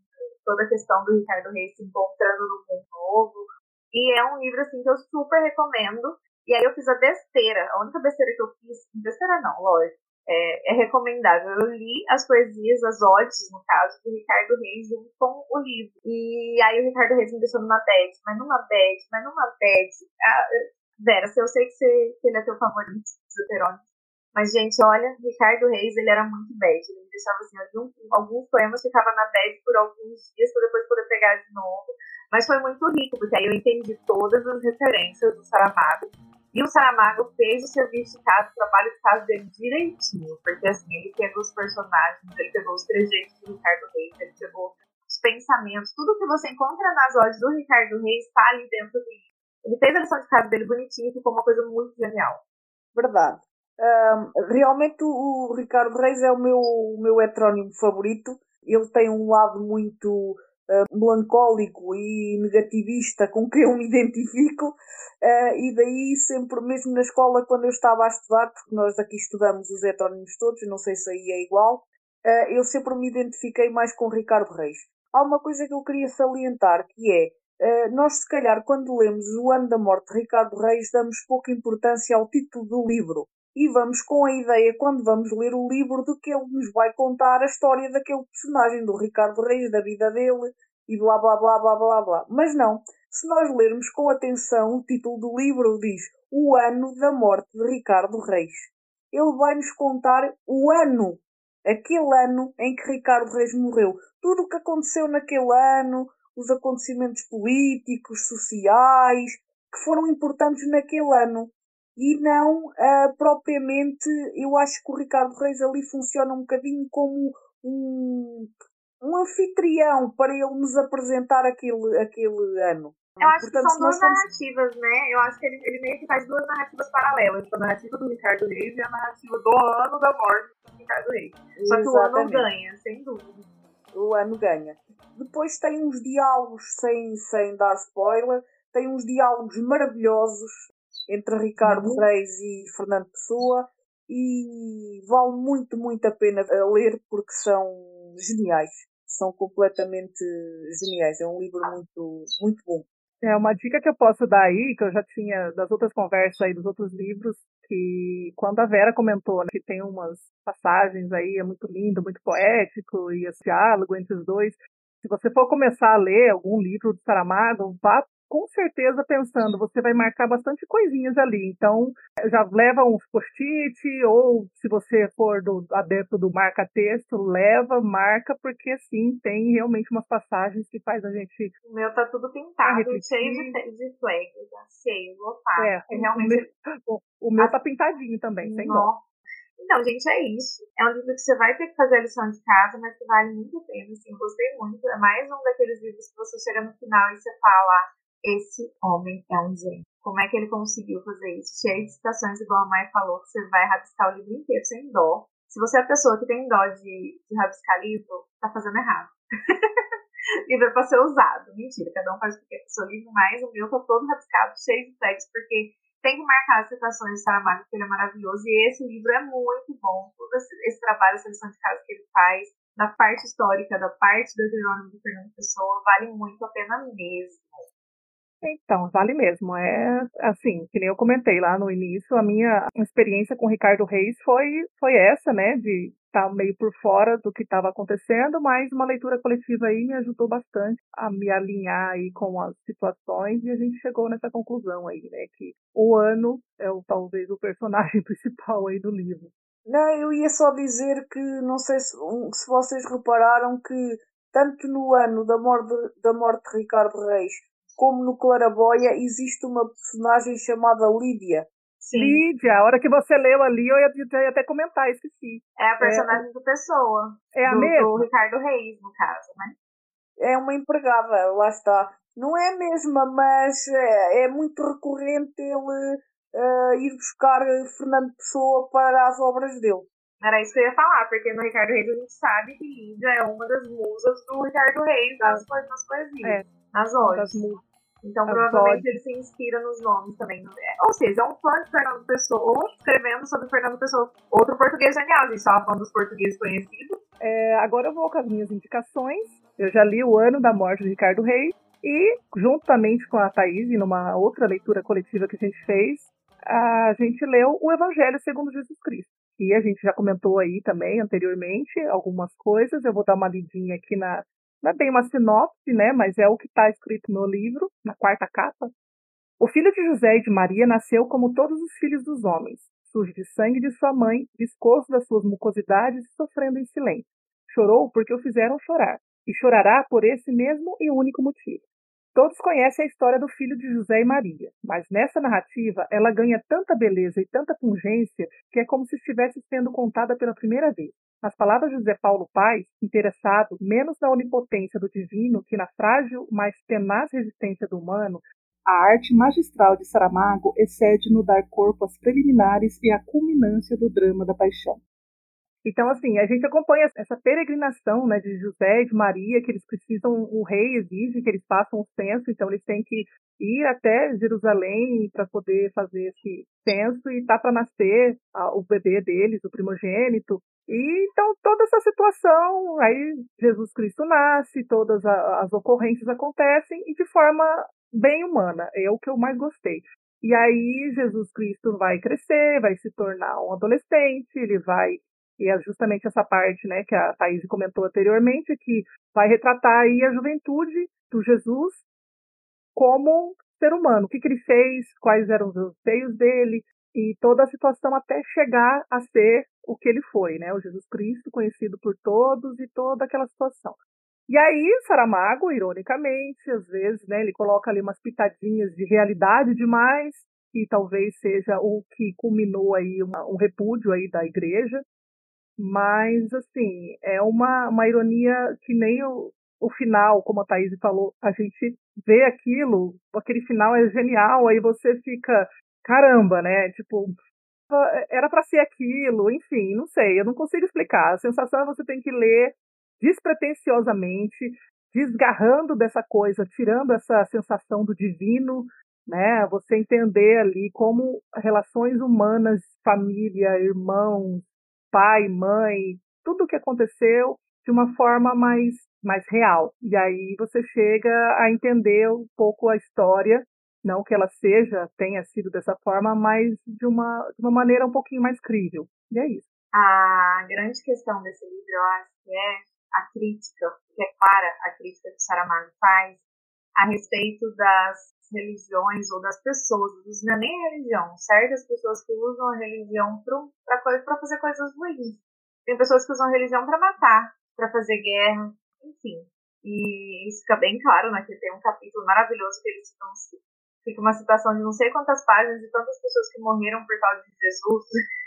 toda a questão do Ricardo Reis se encontrando no mundo novo. E é um livro, assim, que eu super recomendo. E aí eu fiz a besteira, a única besteira que eu fiz, besteira não, lógico, é, é, recomendável. Eu li as poesias, as odes, no caso, do Ricardo Reis junto com o livro. E aí o Ricardo Reis me deixou numa bad, mas numa bad, mas numa bad. Ah, Vera, eu sei que, você, que ele é teu favorito, Zuterone. Mas, gente, olha, Ricardo Reis, ele era muito bad. Ele deixava assim, alguns, alguns poemas ficava na bad por alguns dias para depois poder pegar de novo. Mas foi muito rico, porque aí eu entendi todas as referências do Saramago e o Saramago fez o serviço de casa, o trabalho de casa dele direitinho, porque assim, ele pegou os personagens, ele pegou os trejeitos do Ricardo Reis, ele pegou os pensamentos, tudo que você encontra nas lojas do Ricardo Reis está ali dentro dele. Ele fez a lição de casa dele bonitinho, ficou uma coisa muito genial. Verdade. Um, realmente o Ricardo Reis é o meu, o meu heterónimo favorito. Ele tem um lado muito uh, melancólico e negativista com que eu me identifico, uh, e daí sempre, mesmo na escola, quando eu estava a estudar, porque nós aqui estudamos os heterónimos todos, não sei se aí é igual, uh, eu sempre me identifiquei mais com Ricardo Reis. Há uma coisa que eu queria salientar, que é, nós se calhar quando lemos O Ano da Morte de Ricardo Reis damos pouca importância ao título do livro e vamos com a ideia, quando vamos ler o livro, de que ele nos vai contar a história daquele personagem, do Ricardo Reis, da vida dele e blá blá blá blá blá blá. Mas não, se nós lermos com atenção, o título do livro diz O Ano da Morte de Ricardo Reis. Ele vai nos contar o ano, aquele ano em que Ricardo Reis morreu. Tudo o que aconteceu naquele ano, os acontecimentos políticos, sociais, que foram importantes naquele ano e não uh, propriamente. Eu acho que o Ricardo Reis ali funciona um bocadinho como um, um anfitrião para ele nos apresentar aquele, aquele ano. Eu acho Portanto, que são duas narrativas, né? Eu acho que ele, ele meio que faz duas narrativas paralelas. Tipo, a narrativa do Ricardo Reis e a narrativa do ano da morte do Ricardo Reis. Só que o ano ganha, sem dúvida. O ano ganha. Depois tem uns diálogos, sem, sem dar spoiler, tem uns diálogos maravilhosos entre Ricardo uhum. Reis e Fernando Pessoa e vale muito, muito a pena ler porque são geniais. São completamente geniais. É um livro muito, muito bom. É uma dica que eu posso dar aí, que eu já tinha das outras conversas aí, dos outros livros, que quando a Vera comentou né, que tem umas passagens aí, é muito lindo, muito poético, e esse diálogo entre os dois, se você for começar a ler algum livro do Saramago, vá com certeza pensando, você vai marcar bastante coisinhas ali. Então, já leva uns post-it, ou se você for do, adepto do marca-texto, leva, marca, porque assim, tem realmente umas passagens que faz a gente. O meu tá tudo pintado, cheio de, de flags, tá cheio, lotado. É, é realmente... o, o meu, tá pintadinho também, sem dó. Então, gente, é isso. É um livro que você vai ter que fazer a lição de casa, mas que vale muito a pena. Assim, gostei muito. É mais um daqueles livros que você chega no final e você fala: esse homem é um gênio. Como é que ele conseguiu fazer isso? Cheio de citações, igual a Mai falou, que você vai rabiscar o livro inteiro sem dó. Se você é a pessoa que tem dó de, de rabiscar livro, tá fazendo errado. livro é pra ser usado. Mentira, cada um faz o que quer seu livro, mas o meu tá todo rabiscado, cheio de textos, porque tem que marcar as citações de Saramago, porque ele é maravilhoso. E esse livro é muito bom. Todo esse, trabalho, essa lição de casa que ele faz, da parte histórica, da parte do Jerônimo de Fernando Pessoa, vale muito a pena mesmo. Então, vale mesmo. É assim, que nem eu comentei lá no início, a minha experiência com o Ricardo Reis foi, foi essa, né? De estar meio por fora do que estava acontecendo, mas uma leitura coletiva aí me ajudou bastante a me alinhar aí com as situações e a gente chegou nessa conclusão aí, né? Que o ano é o, talvez o personagem principal aí do livro. Não, eu ia só dizer que não sei se, se vocês repararam que tanto no ano da morte, da morte de Ricardo Reis como no Claraboia existe uma personagem chamada Lídia. Sim. Lídia, a hora que você leu ali, eu ia, eu ia até comentar, esqueci. É a personagem é, do Pessoa. É a do, mesma? Do Ricardo Reis, no caso, né? É uma empregada, lá está. Não é a mesma, mas é, é muito recorrente ele uh, ir buscar Fernando Pessoa para as obras dele. Era isso que eu ia falar, porque no Ricardo Reis a gente sabe que Lídia é uma das musas do Ricardo Reis nas, nas poesias, é, nas obras. Então, As provavelmente ele se inspira nos nomes também. É, Ou seja, é um fã de Fernando Pessoa escrevendo sobre Fernando Pessoa. Outro português genial, a gente estava falando dos portugueses conhecidos. É, agora eu vou com as minhas indicações. Eu já li O Ano da Morte de Ricardo Reis e, juntamente com a Thaís, numa outra leitura coletiva que a gente fez, a gente leu o Evangelho segundo Jesus Cristo. E a gente já comentou aí também anteriormente algumas coisas. Eu vou dar uma lidinha aqui na. Não é bem uma sinopse, né? Mas é o que está escrito no livro, na quarta capa. O filho de José e de Maria nasceu como todos os filhos dos homens, sujo de sangue de sua mãe, viscoso das suas mucosidades e sofrendo em silêncio. Chorou porque o fizeram chorar, e chorará por esse mesmo e único motivo. Todos conhecem a história do filho de José e Maria, mas nessa narrativa ela ganha tanta beleza e tanta pungência que é como se estivesse sendo contada pela primeira vez. Nas palavras de José Paulo Paz, interessado menos na onipotência do divino que na frágil, mas tenaz resistência do humano, a arte magistral de Saramago excede no dar corpo às preliminares e à culminância do drama da paixão. Então, assim, a gente acompanha essa peregrinação né, de José e de Maria, que eles precisam, o rei exige que eles façam o censo, então eles têm que ir até Jerusalém para poder fazer esse censo e tá para nascer ah, o bebê deles, o primogênito. E então toda essa situação, aí Jesus Cristo nasce, todas a- as ocorrências acontecem e de forma bem humana, é o que eu mais gostei. E aí Jesus Cristo vai crescer, vai se tornar um adolescente, ele vai e é justamente essa parte, né, que a Thaís comentou anteriormente, que vai retratar aí a juventude do Jesus como ser humano, o que, que ele fez, quais eram os anseios dele e toda a situação até chegar a ser o que ele foi, né, o Jesus Cristo conhecido por todos e toda aquela situação. E aí, Saramago, ironicamente, às vezes, né, ele coloca ali umas pitadinhas de realidade demais, que talvez seja o que culminou aí um repúdio aí da igreja, mas, assim, é uma, uma ironia que nem o, o final, como a Thaís falou, a gente vê aquilo, aquele final é genial, aí você fica, caramba, né? Tipo, era para ser aquilo, enfim, não sei, eu não consigo explicar. A sensação é você tem que ler despretensiosamente, desgarrando dessa coisa, tirando essa sensação do divino, né? Você entender ali como relações humanas, família, irmãos, pai, mãe, tudo o que aconteceu de uma forma mais, mais real. E aí você chega a entender um pouco a história, não que ela seja, tenha sido dessa forma, mas de uma, de uma maneira um pouquinho mais crível. E é isso. A grande questão desse livro, eu acho que é a crítica, que é clara a crítica que Saramago faz a respeito das religiões ou das pessoas, não é nem a religião, certas pessoas que usam a religião para fazer coisas ruins. Tem pessoas que usam a religião para matar, para fazer guerra, enfim. E isso fica bem claro, né? Que tem um capítulo maravilhoso que eles ficam, fica uma situação de não sei quantas páginas de tantas pessoas que morreram por causa de Jesus.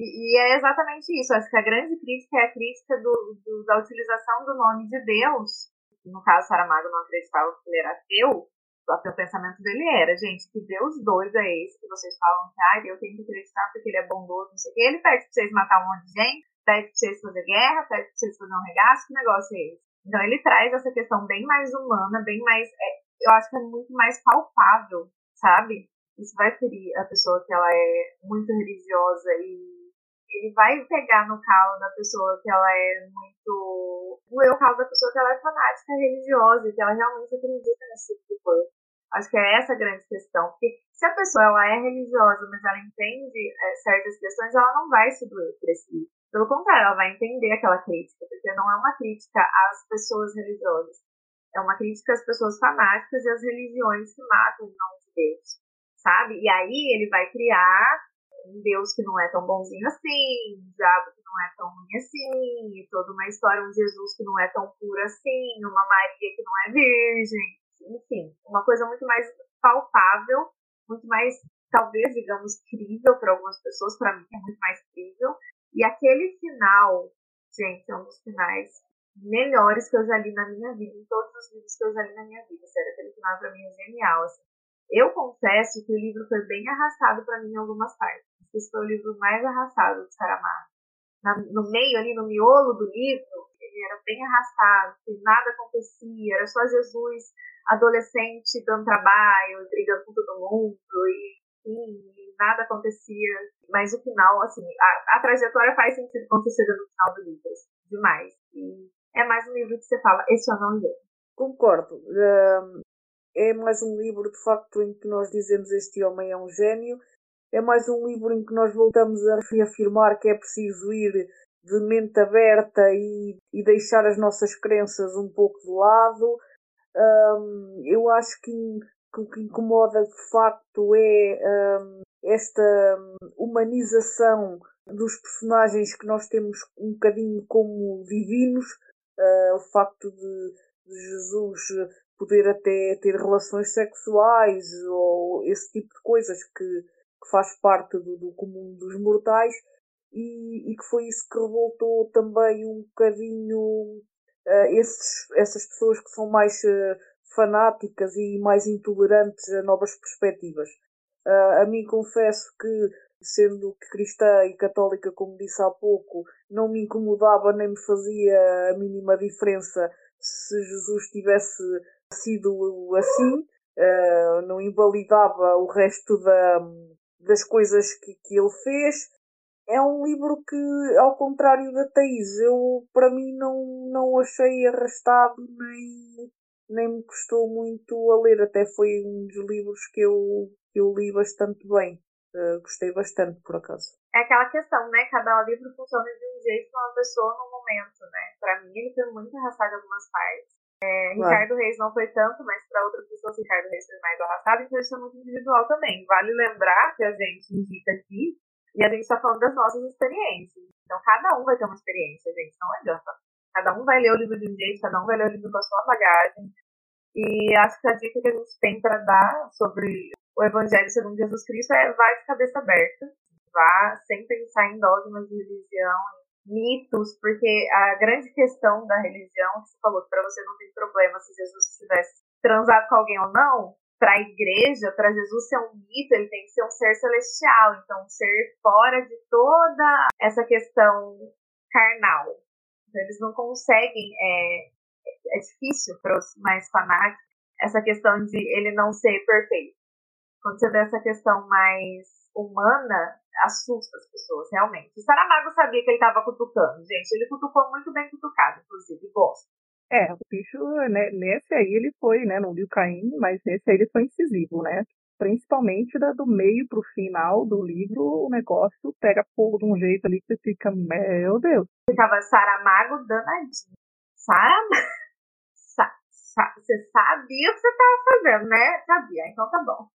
E, e, é exatamente isso. Acho que a grande crítica é a crítica do, do, da utilização do nome de Deus. No caso, Saramago não acreditava que ele era ateu. O pensamento dele era, gente, que Deus doido é esse que vocês falam que ah, eu tenho que acreditar porque ele é bondoso, não sei o quê. Ele pede pra vocês matar um monte de gente, pede pra vocês fazer guerra, pede pra vocês fazer um regaço, que negócio é esse? Então ele traz essa questão bem mais humana, bem mais. É, eu acho que é muito mais palpável, sabe? Isso vai ferir a pessoa que ela é muito religiosa e ele vai pegar no calo da pessoa que ela é muito. o calo da pessoa que ela é fanática religiosa e que ela realmente acredita nesse tipo de coisa. Acho que é essa a grande questão. Porque se a pessoa ela é religiosa, mas ela entende é, certas questões, ela não vai se doer por esse livro. Pelo contrário, ela vai entender aquela crítica, porque não é uma crítica às pessoas religiosas. É uma crítica às pessoas fanáticas e às religiões que matam em nome de Deus, sabe? E aí ele vai criar um Deus que não é tão bonzinho assim, um diabo que não é tão ruim assim, toda uma história, um Jesus que não é tão puro assim, uma Maria que não é virgem, enfim, uma coisa muito mais palpável, muito mais, talvez, digamos, crível para algumas pessoas, para mim é muito mais crível. E aquele final, gente, é um dos finais melhores que eu já li na minha vida, em todos os livros que eu já li na minha vida. Sério, aquele final para mim é genial. Assim. Eu confesso que o livro foi bem arrastado para mim em algumas partes. Esse foi o livro mais arrastado de Saramago. Na, no meio ali, no miolo do livro, ele era bem arrastado, nada acontecia, era só Jesus adolescente dando trabalho, brigando com todo mundo e, e nada acontecia. Mas o final, assim, a, a trajetória faz sentido quando você chega no final do livro. Assim, demais. E é mais um livro que você fala, esse eu não leio. Concordo. Um, é mais um livro, de facto, em que nós dizemos este homem é um gênio. É mais um livro em que nós voltamos a reafirmar que é preciso ir de mente aberta e, e deixar as nossas crenças um pouco de lado. Um, eu acho que, que, o que incomoda de facto é um, esta humanização dos personagens que nós temos um bocadinho como divinos, uh, o facto de, de, Jesus poder até ter relações sexuais ou esse tipo de coisas que, que faz parte do, do comum dos mortais e, e, que foi isso que revoltou também um bocadinho uh, esses, essas pessoas que são mais uh, fanáticas e mais intolerantes a novas perspectivas. Uh, a mim confesso que, sendo cristã e católica, como disse há pouco, não me incomodava nem me fazia a mínima diferença se Jesus tivesse sido assim, não invalidava o resto da, das coisas que, que ele fez é um livro que, ao contrário da Thaís, eu para mim não, não achei arrastado nem, nem me custou muito a ler. Até foi um dos livros que eu, que eu li bastante bem. Uh, gostei bastante, por acaso. É aquela questão, né? Cada livro funciona de um jeito para uma pessoa no momento, né? Para mim, ele foi muito arrastado em algumas partes. É, claro. Ricardo Reis não foi tanto, mas para outras pessoas, Ricardo Reis foi mais arrastado, então isso é muito individual também. Vale lembrar que a gente indica aqui e a gente está falando das nossas experiências. Então, cada um vai ter uma experiência, gente. Não adianta. Cada um vai ler o livro de um jeito, cada um vai ler o livro com a sua bagagem. E acho que a dica que a gente tem para dar sobre o Evangelho segundo Jesus Cristo é vai de cabeça aberta. Vá sem pensar em dogmas de religião, mitos, porque a grande questão da religião, que você falou que para você não tem problema se Jesus tivesse transado com alguém ou não, para a igreja, para Jesus ser um mito, ele tem que ser um ser celestial, então um ser fora de toda essa questão carnal. Então, eles não conseguem, é, é difícil para os mais fanáticos, essa questão de ele não ser perfeito. Quando você vê essa questão mais humana, assusta as pessoas, realmente. O Saramago sabia que ele estava cutucando, gente. Ele cutucou muito bem cutucado, inclusive, gosto. É, o bicho, né, nesse aí ele foi, né, não viu Caim, mas nesse aí ele foi incisivo, né? Principalmente da, do meio pro final do livro, o negócio pega fogo de um jeito ali que você fica, meu Deus. Ficava Saramago danadinho. Saramago. Sa, sa, você sabia o que você estava fazendo, né? Sabia, então tá bom.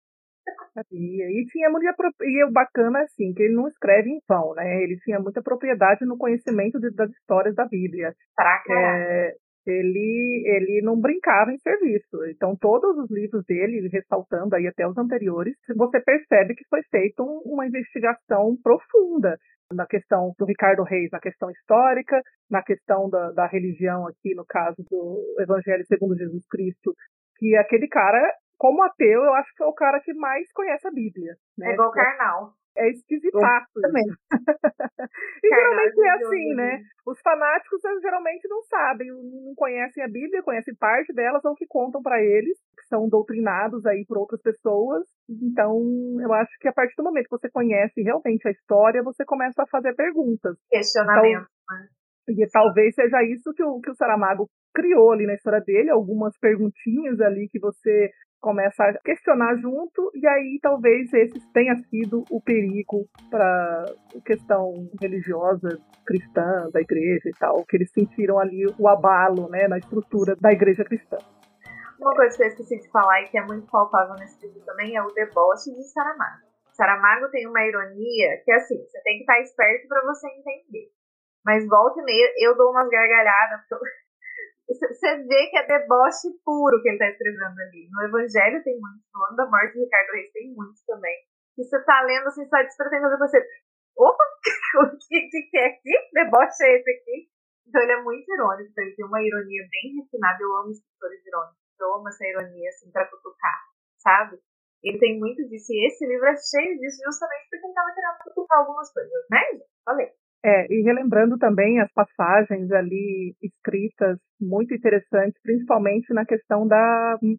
Sabia. E tinha muita e o bacana assim, que ele não escreve em vão, né? Ele tinha muita propriedade no conhecimento de, das histórias da Bíblia. Pra caralho. É, ele, ele não brincava em serviço. Então, todos os livros dele, ressaltando aí até os anteriores, você percebe que foi feita um, uma investigação profunda na questão do Ricardo Reis, na questão histórica, na questão da, da religião aqui, no caso do Evangelho segundo Jesus Cristo, que aquele cara, como ateu, eu acho que é o cara que mais conhece a Bíblia. Né? É igual o Karnal. É esquisitaço. Também. e geralmente é assim, né? Os fanáticos geralmente não sabem, não conhecem a Bíblia, conhecem parte delas, ou que contam para eles, que são doutrinados aí por outras pessoas. Então, eu acho que a partir do momento que você conhece realmente a história, você começa a fazer perguntas. Questionamento. Então, né? E talvez seja isso que o, que o Saramago criou ali na história dele, algumas perguntinhas ali que você começa a questionar junto, e aí talvez esse tenha sido o perigo para questão religiosa cristã da igreja e tal, que eles sentiram ali o abalo né, na estrutura da igreja cristã. Uma coisa que eu esqueci de falar e que é muito palpável nesse livro também é o deboche de Saramago. Saramago tem uma ironia que, assim, você tem que estar esperto para você entender. Mas volta e meia, eu dou umas gargalhadas, porque você vê que é deboche puro que ele está escrevendo ali. No Evangelho tem muito, ano da morte de Ricardo Reis tem muito também. E você tá lendo assim, só despertando fazer você. Opa, o que, que, que é aqui? Deboche é esse aqui? Então ele é muito irônico, ele tem uma ironia bem refinada. Eu amo escritores irônicos, eu amo essa ironia assim pra cutucar, sabe? Ele tem muito disso, e esse livro é cheio disso justamente porque ele tava querendo cutucar algumas coisas, né? Falei. É, e relembrando também as passagens ali escritas muito interessantes, principalmente na questão do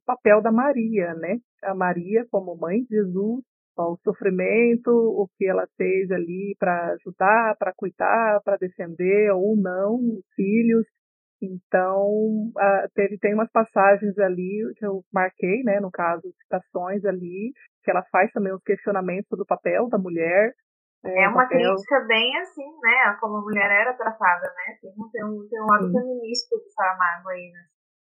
papel da Maria, né? A Maria como mãe de Jesus, o sofrimento, o que ela fez ali para ajudar, para cuidar, para defender ou não os filhos. Então, teve, tem umas passagens ali que eu marquei, né, no caso, citações ali, que ela faz também os questionamentos do papel da mulher, é uma papel... crítica bem assim, né? Como a mulher era tratada, né? Tem um, tem um, tem um lado Sim. feminista do Saramago aí, né?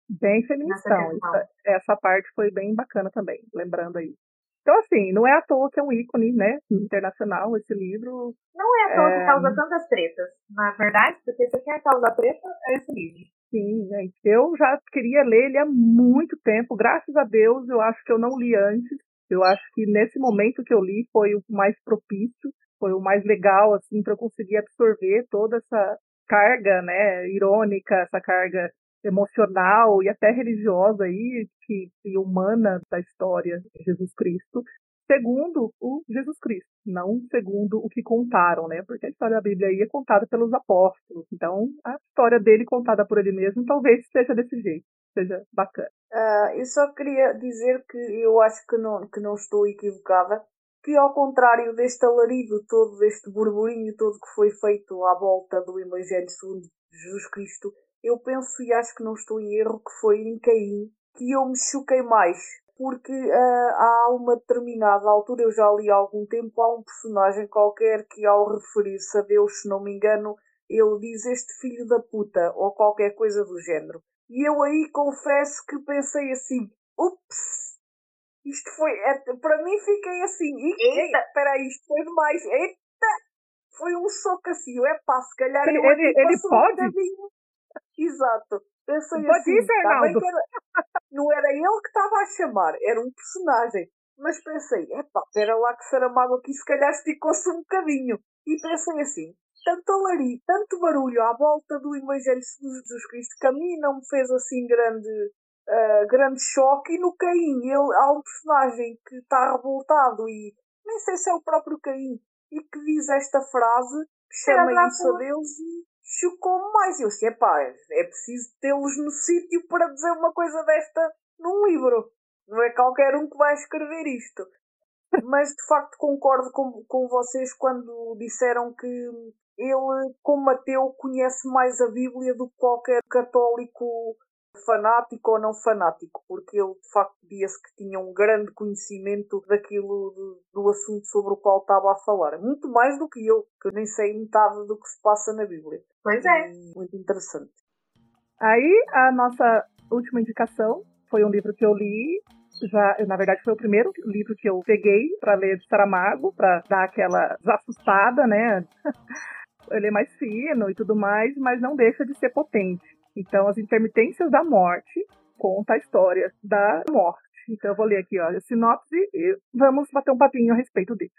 Bem feministão. Essa, essa, parte foi bem bacana também, lembrando aí. Então, assim, não é à toa que é um ícone, né? Internacional, esse livro. Não é à toa é... que causa tantas tretas, na verdade, porque você quer causar treta, é esse livro. Sim, gente. Eu já queria ler ele há muito tempo. Graças a Deus, eu acho que eu não li antes. Eu acho que nesse momento que eu li foi o mais propício foi o mais legal assim para eu conseguir absorver toda essa carga, né, irônica, essa carga emocional e até religiosa aí que e humana da história de Jesus Cristo, segundo o Jesus Cristo, não segundo o que contaram, né? Porque a história da Bíblia aí é contada pelos apóstolos, então a história dele contada por ele mesmo talvez seja desse jeito, seja bacana. Uh, eu só queria dizer que eu acho que não, que não estou equivocada que ao contrário deste alarido todo, deste burburinho todo que foi feito à volta do Evangelho segundo Jesus Cristo, eu penso e acho que não estou em erro que foi em Caim que eu me choquei mais. Porque uh, há uma determinada altura, eu já li há algum tempo, há um personagem qualquer que ao referir-se a Deus, se não me engano, ele diz este filho da puta, ou qualquer coisa do género. E eu aí confesso que pensei assim, ups, isto foi. É, para mim fiquei assim. Eita, espera aí, isto foi demais. Eita! Foi um soco assim. É pá, se calhar ele, eu ele, ele pode? Um Exato. Pensei pode assim. Ir, tá era, não era ele que estava a chamar, era um personagem. Mas pensei, é pá, espera lá que Saramago aqui se calhar esticou-se um bocadinho. E pensei assim, tanto alari, tanto barulho à volta do Evangelho de Jesus Cristo que a mim não me fez assim grande uh, grande choque. E no Caim, ele, há um personagem que está revoltado e nem sei se é o próprio Caim e que diz esta frase que chama isso a Deus e chocou-me mais. Eu disse, pá, é preciso tê-los no sítio para dizer uma coisa desta num livro. Não é qualquer um que vai escrever isto. Mas de facto concordo com, com vocês quando disseram que ele, como ateu, conhece mais a Bíblia do que qualquer católico fanático ou não fanático, porque ele de facto via-se que tinha um grande conhecimento daquilo do, do, assunto sobre o qual estava a falar. Muito mais do que eu, que eu nem sei metade do que se passa na Bíblia. Pois é. Muito interessante. Aí a nossa última indicação foi um livro que eu li. Já, na verdade, foi o primeiro livro que eu peguei para ler de Saramago, para dar aquela assustada, né? Ele é mais fino e tudo mais, mas não deixa de ser potente. Então, As Intermitências da Morte conta a história da morte. Então, eu vou ler aqui ó, a sinopse e vamos bater um papinho a respeito disso.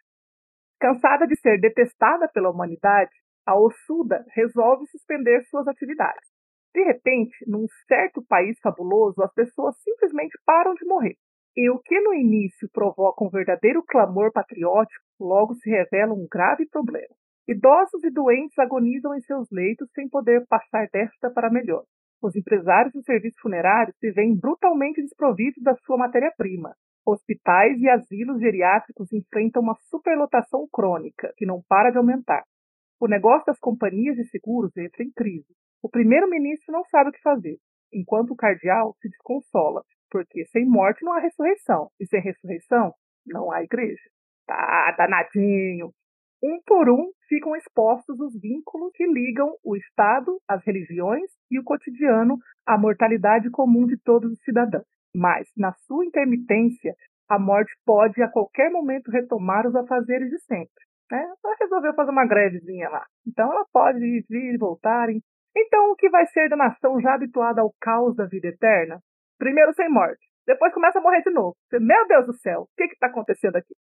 Cansada de ser detestada pela humanidade, a Ossuda resolve suspender suas atividades. De repente, num certo país fabuloso, as pessoas simplesmente param de morrer. E o que no início provoca um verdadeiro clamor patriótico, logo se revela um grave problema. Idosos e doentes agonizam em seus leitos sem poder passar desta para melhor. Os empresários do serviço funerário se veem brutalmente desprovidos da sua matéria-prima. Hospitais e asilos geriátricos enfrentam uma superlotação crônica que não para de aumentar. O negócio das companhias de seguros entra em crise. O primeiro-ministro não sabe o que fazer, enquanto o cardeal se desconsola, porque sem morte não há ressurreição, e sem ressurreição não há igreja. Tá danadinho! Um por um ficam expostos os vínculos que ligam o Estado, as religiões e o cotidiano à mortalidade comum de todos os cidadãos. Mas, na sua intermitência, a morte pode a qualquer momento retomar os afazeres de sempre. Né? Ela resolveu fazer uma grevezinha lá. Então ela pode ir e voltar. Então, o que vai ser da nação já habituada ao caos da vida eterna? Primeiro sem morte, depois começa a morrer de novo. Meu Deus do céu, o que está acontecendo aqui?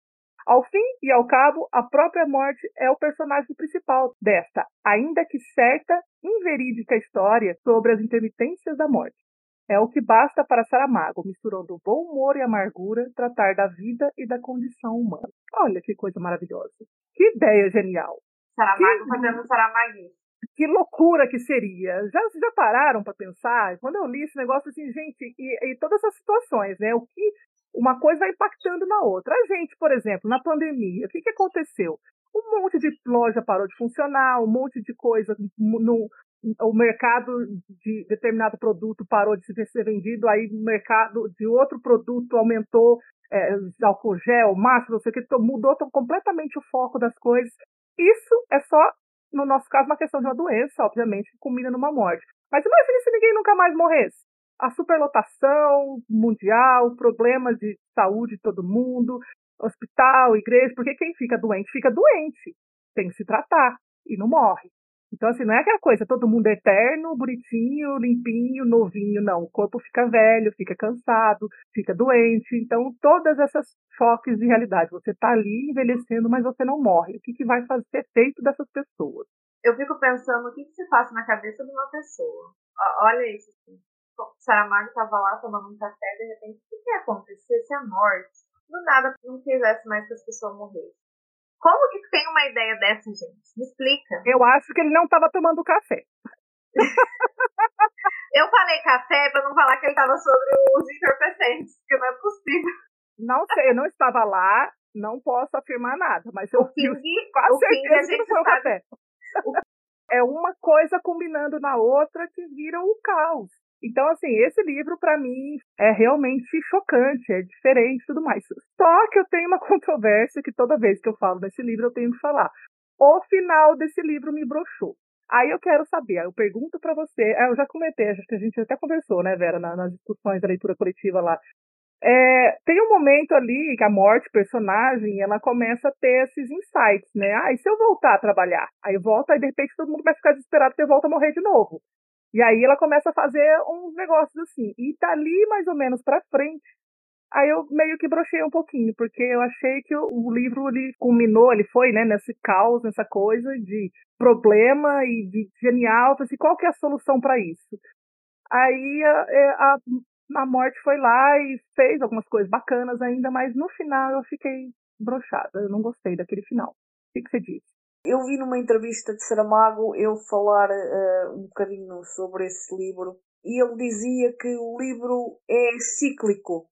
Ao fim e ao cabo, a própria morte é o personagem principal desta, ainda que certa, inverídica história sobre as intermitências da morte. É o que basta para Saramago, misturando bom humor e amargura, tratar da vida e da condição humana. Olha que coisa maravilhosa. Que ideia genial. Saramago fazendo Saramaguinho. Que loucura que seria. Já, já pararam para pensar? Quando eu li esse negócio assim, gente, e, e todas essas situações, né? O que uma coisa vai impactando na outra. A gente, por exemplo, na pandemia, o que, que aconteceu? Um monte de loja parou de funcionar, um monte de coisa no, o mercado de determinado produto parou de ser vendido, aí o mercado de outro produto aumentou, é, álcool gel, máscara, não sei o que, mudou completamente o foco das coisas. Isso é só, no nosso caso, uma questão de uma doença, obviamente, que culmina numa morte. Mas imagine se ninguém nunca mais morresse. A superlotação mundial, problemas de saúde de todo mundo, hospital, igreja, porque quem fica doente fica doente, tem que se tratar e não morre. Então, assim, não é aquela coisa, todo mundo é eterno, bonitinho, limpinho, novinho, não. O corpo fica velho, fica cansado, fica doente. Então, todas essas choques de realidade. Você está ali envelhecendo, mas você não morre. O que, que vai fazer efeito dessas pessoas? Eu fico pensando o que, que se passa na cabeça de uma pessoa. Olha isso. Assim. Saramago estava lá tomando um café, de repente, o que, que ia acontecer se a morte, do nada, não quisesse mais que as pessoas morressem? Como que tem uma ideia dessa, gente? Me explica. Eu acho que ele não estava tomando café. eu falei café para não falar que ele estava sobre os entorpecentes, porque não é possível. Não sei, eu não estava lá, não posso afirmar nada, mas eu King, quase o certeza que não foi o café. é uma coisa combinando na outra que vira o caos. Então, assim, esse livro, para mim, é realmente chocante, é diferente e tudo mais. Só que eu tenho uma controvérsia que toda vez que eu falo desse livro, eu tenho que falar. O final desse livro me broxou. Aí eu quero saber, eu pergunto para você, é, eu já comentei, acho que a gente até conversou, né, Vera, nas discussões da leitura coletiva lá. É, tem um momento ali que a morte, personagem, ela começa a ter esses insights, né? Ah, e se eu voltar a trabalhar? Aí volta, e de repente todo mundo vai ficar desesperado porque volta a morrer de novo. E aí ela começa a fazer uns negócios assim. E tá ali mais ou menos pra frente. Aí eu meio que brochei um pouquinho, porque eu achei que o, livro ele culminou, ele foi, né, nesse caos, nessa coisa de problema e de genial. Assim, qual que é a solução para isso? Aí a, é, a, a morte foi lá e fez algumas coisas bacanas ainda, mas no final eu fiquei brochada. Eu não gostei daquele final. O que, que você diz? Eu vi numa entrevista de Saramago ele falar uh, um bocadinho sobre esse livro e ele dizia que o livro é cíclico.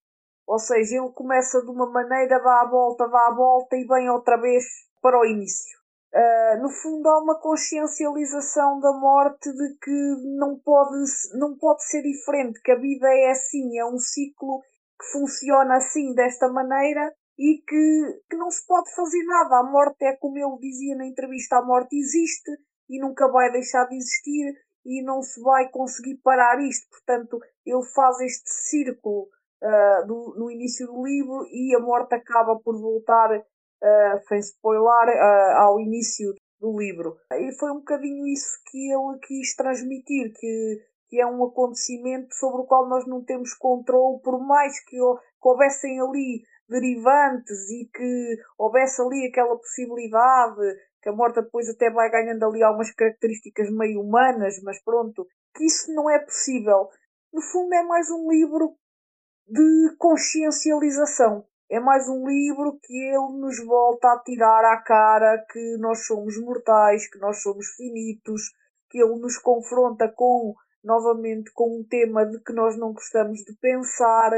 Ou seja, ele começa de uma maneira, dá a volta, dá a volta e vem outra vez para o início. Uh, no fundo há uma consciencialização da morte de que não pode, não pode ser diferente, que a vida é assim, é um ciclo que funciona assim, desta maneira, e que, que não se pode fazer nada. A morte é como ele dizia na entrevista, a morte existe e nunca vai deixar de existir e não se vai conseguir parar isto. Portanto, ele faz este círculo uh, do, no início do livro e a morte acaba por voltar, uh, sem spoiler, uh, ao início do livro. E foi um bocadinho isso que ele quis transmitir, que, que é um acontecimento sobre o qual nós não temos controle, por mais que, que houvessem ali derivantes e que houvesse ali aquela possibilidade que a morte depois até vai ganhando ali algumas características meio humanas, mas pronto, que isso não é possível. No fundo é mais um livro de consciencialização. É mais um livro que ele nos volta a tirar à cara que nós somos mortais, que nós somos finitos, que ele nos confronta com novamente com um tema de que nós não gostamos de pensar,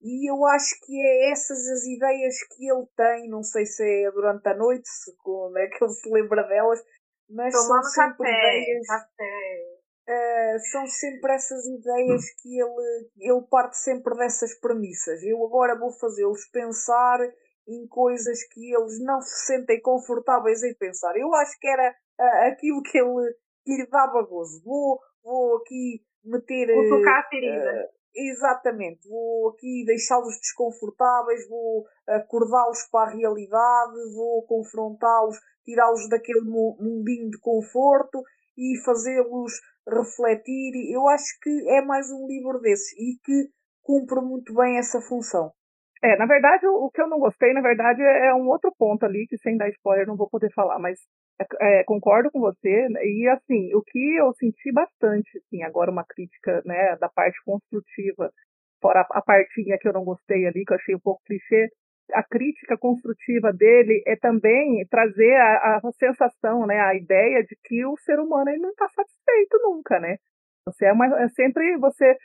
e eu acho que é essas as ideias que ele tem, não sei se é durante a noite, se como é que ele se lembra delas, mas Tomando são sempre café, ideias. café. Uh, são sempre essas ideias que ele, ele parte sempre dessas premissas. Eu agora vou fazê-los pensar em coisas que eles não se sentem confortáveis em pensar. Eu acho que era uh, aquilo que ele que lhe dava gozo. Vou, vou aqui meter. Vou tocar a ferida. Uh, Exatamente, vou aqui deixá-los desconfortáveis, vou acordá-los para a realidade, vou confrontá-los, tirá-los daquele mundinho de conforto e fazê-los refletir. Eu acho que é mais um livro desses e que cumpre muito bem essa função. É, na verdade, o, que eu não gostei, na verdade, é um outro ponto ali, que sem dar spoiler não vou poder falar, mas é, concordo com você, né, e assim, o que eu senti bastante, assim, agora uma crítica, né, da parte construtiva, fora a, partinha que eu não gostei ali, que eu achei um pouco clichê, a crítica construtiva dele é também trazer a, a sensação, né, a ideia de que o ser humano ele não está satisfeito nunca, né? Você é, uma, é sempre você,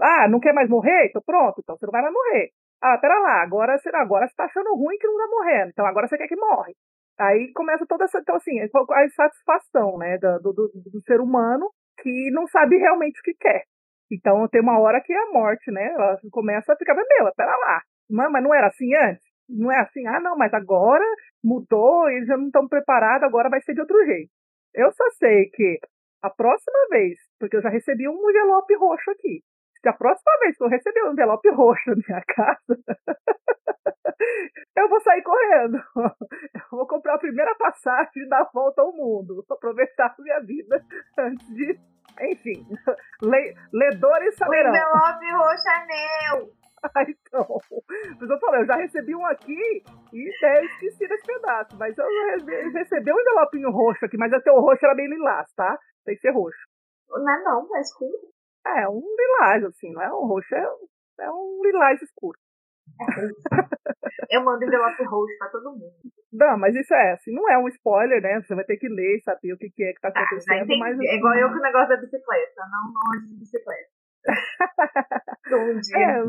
ah, não quer mais morrer? Então pronto, então você não vai mais morrer. Ah, pera lá, agora você agora está achando ruim que não está morrendo, então agora você quer que morre. Aí começa toda essa, então assim, a insatisfação, né, do, do, do ser humano que não sabe realmente o que quer. Então tem uma hora que a morte, né? Ela começa a ficar, meu, pera lá. Mas, mas não era assim antes? Não é assim, ah, não, mas agora mudou, eles já não estão preparados, agora vai ser de outro jeito. Eu só sei que a próxima vez, porque eu já recebi um envelope roxo aqui, se a próxima vez que eu receber um envelope roxo na minha casa, eu vou sair correndo. Vou comprar a primeira passagem e dar a volta ao mundo. Vou aproveitar a minha vida antes de enfim, le, ledores saberão. O envelope roxo é meu. Ah, então, mas eu falei, eu já recebi um aqui e até esqueci desse pedaço, mas eu recebi um envelopinho roxo aqui, mas até o roxo era bem lilás, tá? Tem que ser roxo. Não é não, é escuro. É, um lilás, assim, não é um roxo, é, é um lilás escuro. Eu mando envelope roxo pra todo mundo. Não, mas isso é assim, não é um spoiler, né? Você vai ter que ler e saber o que, que é que tá ah, acontecendo. Ah, mas, é igual eu com o negócio da bicicleta, não longe de bicicleta. é,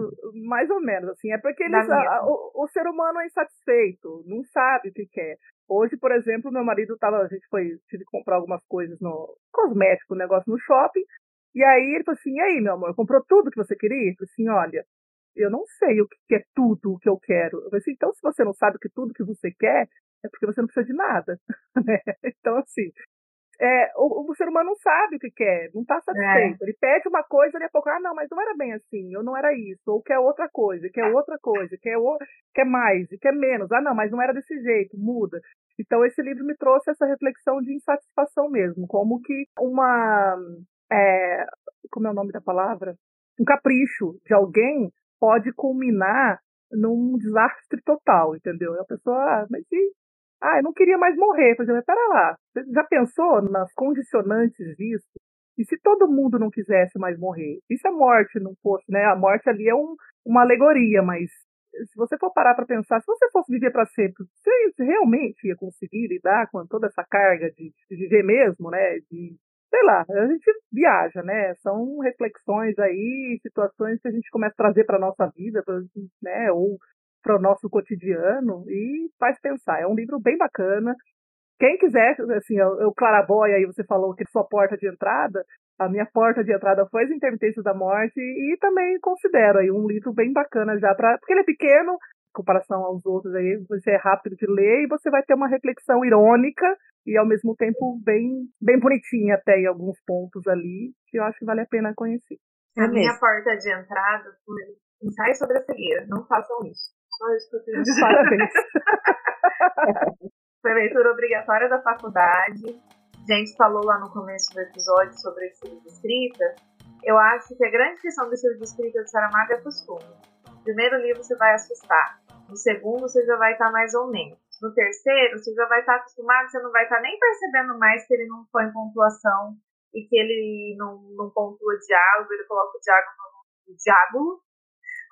mais ou menos, assim. É porque eles, a, o, o, ser humano é insatisfeito, não sabe o que quer. Hoje, por exemplo, meu marido tava, a gente foi, tive que comprar algumas coisas no cosmético, um negócio no shopping, e aí ele falou assim, e aí, meu amor, comprou tudo que você queria? Eu falei assim, olha, eu não sei o que é tudo o que eu quero. Eu assim, então se você não sabe que tudo que você quer, é porque você não precisa de nada. Né? então, assim, é, o, o, ser humano não sabe o que quer, não está satisfeito. É. Ele pede uma coisa, e a pouco, ah, não, mas não era bem assim, ou não era isso, ou quer outra coisa, quer outra coisa, quer, o, quer mais, e quer menos. Ah, não, mas não era desse jeito, muda. Então, esse livro me trouxe essa reflexão de insatisfação mesmo, como que uma. É, como é o nome da palavra? Um capricho de alguém pode culminar num desastre total, entendeu? A pessoa, ah, mas e, ah, eu não queria mais morrer. Por exemplo, pera lá, você já pensou nas condicionantes disso? E se todo mundo não quisesse mais morrer? E se a morte não fosse, né? A morte ali é um, uma alegoria, mas se você for parar para pensar, se você fosse viver para sempre, você realmente ia conseguir lidar com toda essa carga de, de viver mesmo, né? De sei lá, a gente viaja, né? São reflexões aí, situações que a gente começa a trazer para nossa vida, pra, né? Ou para o nosso cotidiano e faz pensar. É um livro bem bacana. Quem quiser, assim, o Claraboia aí você falou que sua porta de entrada, a minha porta de entrada foi As Intermitências da Morte e também considero aí um livro bem bacana já para porque ele é pequeno comparação aos outros aí, você é rápido de ler e você vai ter uma reflexão irônica e ao mesmo tempo bem, bem bonitinha até em alguns pontos ali, que eu acho que vale a pena conhecer. A é minha porta de entrada foi ensaio sobre a cegueira. Não façam isso. Só isso que eu tenho. Parabéns. foi leitura obrigatória da faculdade. A gente falou lá no começo do episódio sobre estilo de escrita. Eu acho que a grande questão do estilo de escrita de Saramago é costume. Primeiro livro você vai assustar. No segundo você já vai estar mais ou menos. No terceiro, você já vai estar acostumado, você não vai estar nem percebendo mais que ele não põe pontuação e que ele não, não pontua diálogo, ele coloca o diálogo no diálogo,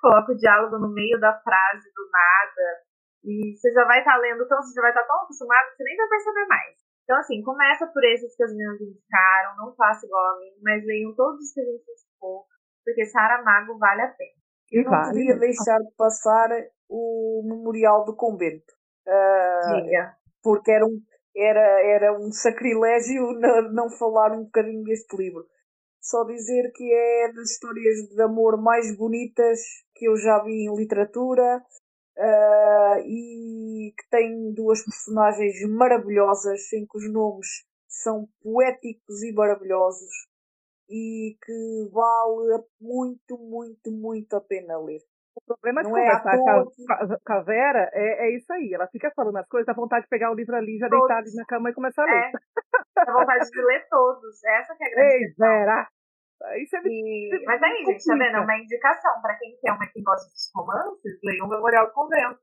coloca o diálogo no meio da frase do nada. E você já vai estar lendo, então você já vai estar tão acostumado que você nem vai perceber mais. Então, assim, começa por esses que as meninas indicaram, não faça igual a mim, mas leiam todos os que a gente indicou, porque Saramago vale a pena. Eu não podia deixar de passar o Memorial do Convento. Uh, porque era um, era, era um sacrilégio não, não falar um bocadinho deste livro. Só dizer que é das histórias de amor mais bonitas que eu já vi em literatura uh, e que tem duas personagens maravilhosas em que os nomes são poéticos e maravilhosos e que vale muito, muito, muito a pena ler. O problema de não é conversar é com, a, Vera é, é isso aí. Ela fica falando as coisas, dá vontade de pegar o livro ali, já todos. deitar ali na cama e começar a ler. É, dá vontade de ler todos. Essa que é a grande Ei, Vera! Isso é e... Mas aí, gente, tá vendo? É uma indicação para quem quer uma que gosta de romances, leiam um Memorial do Convento.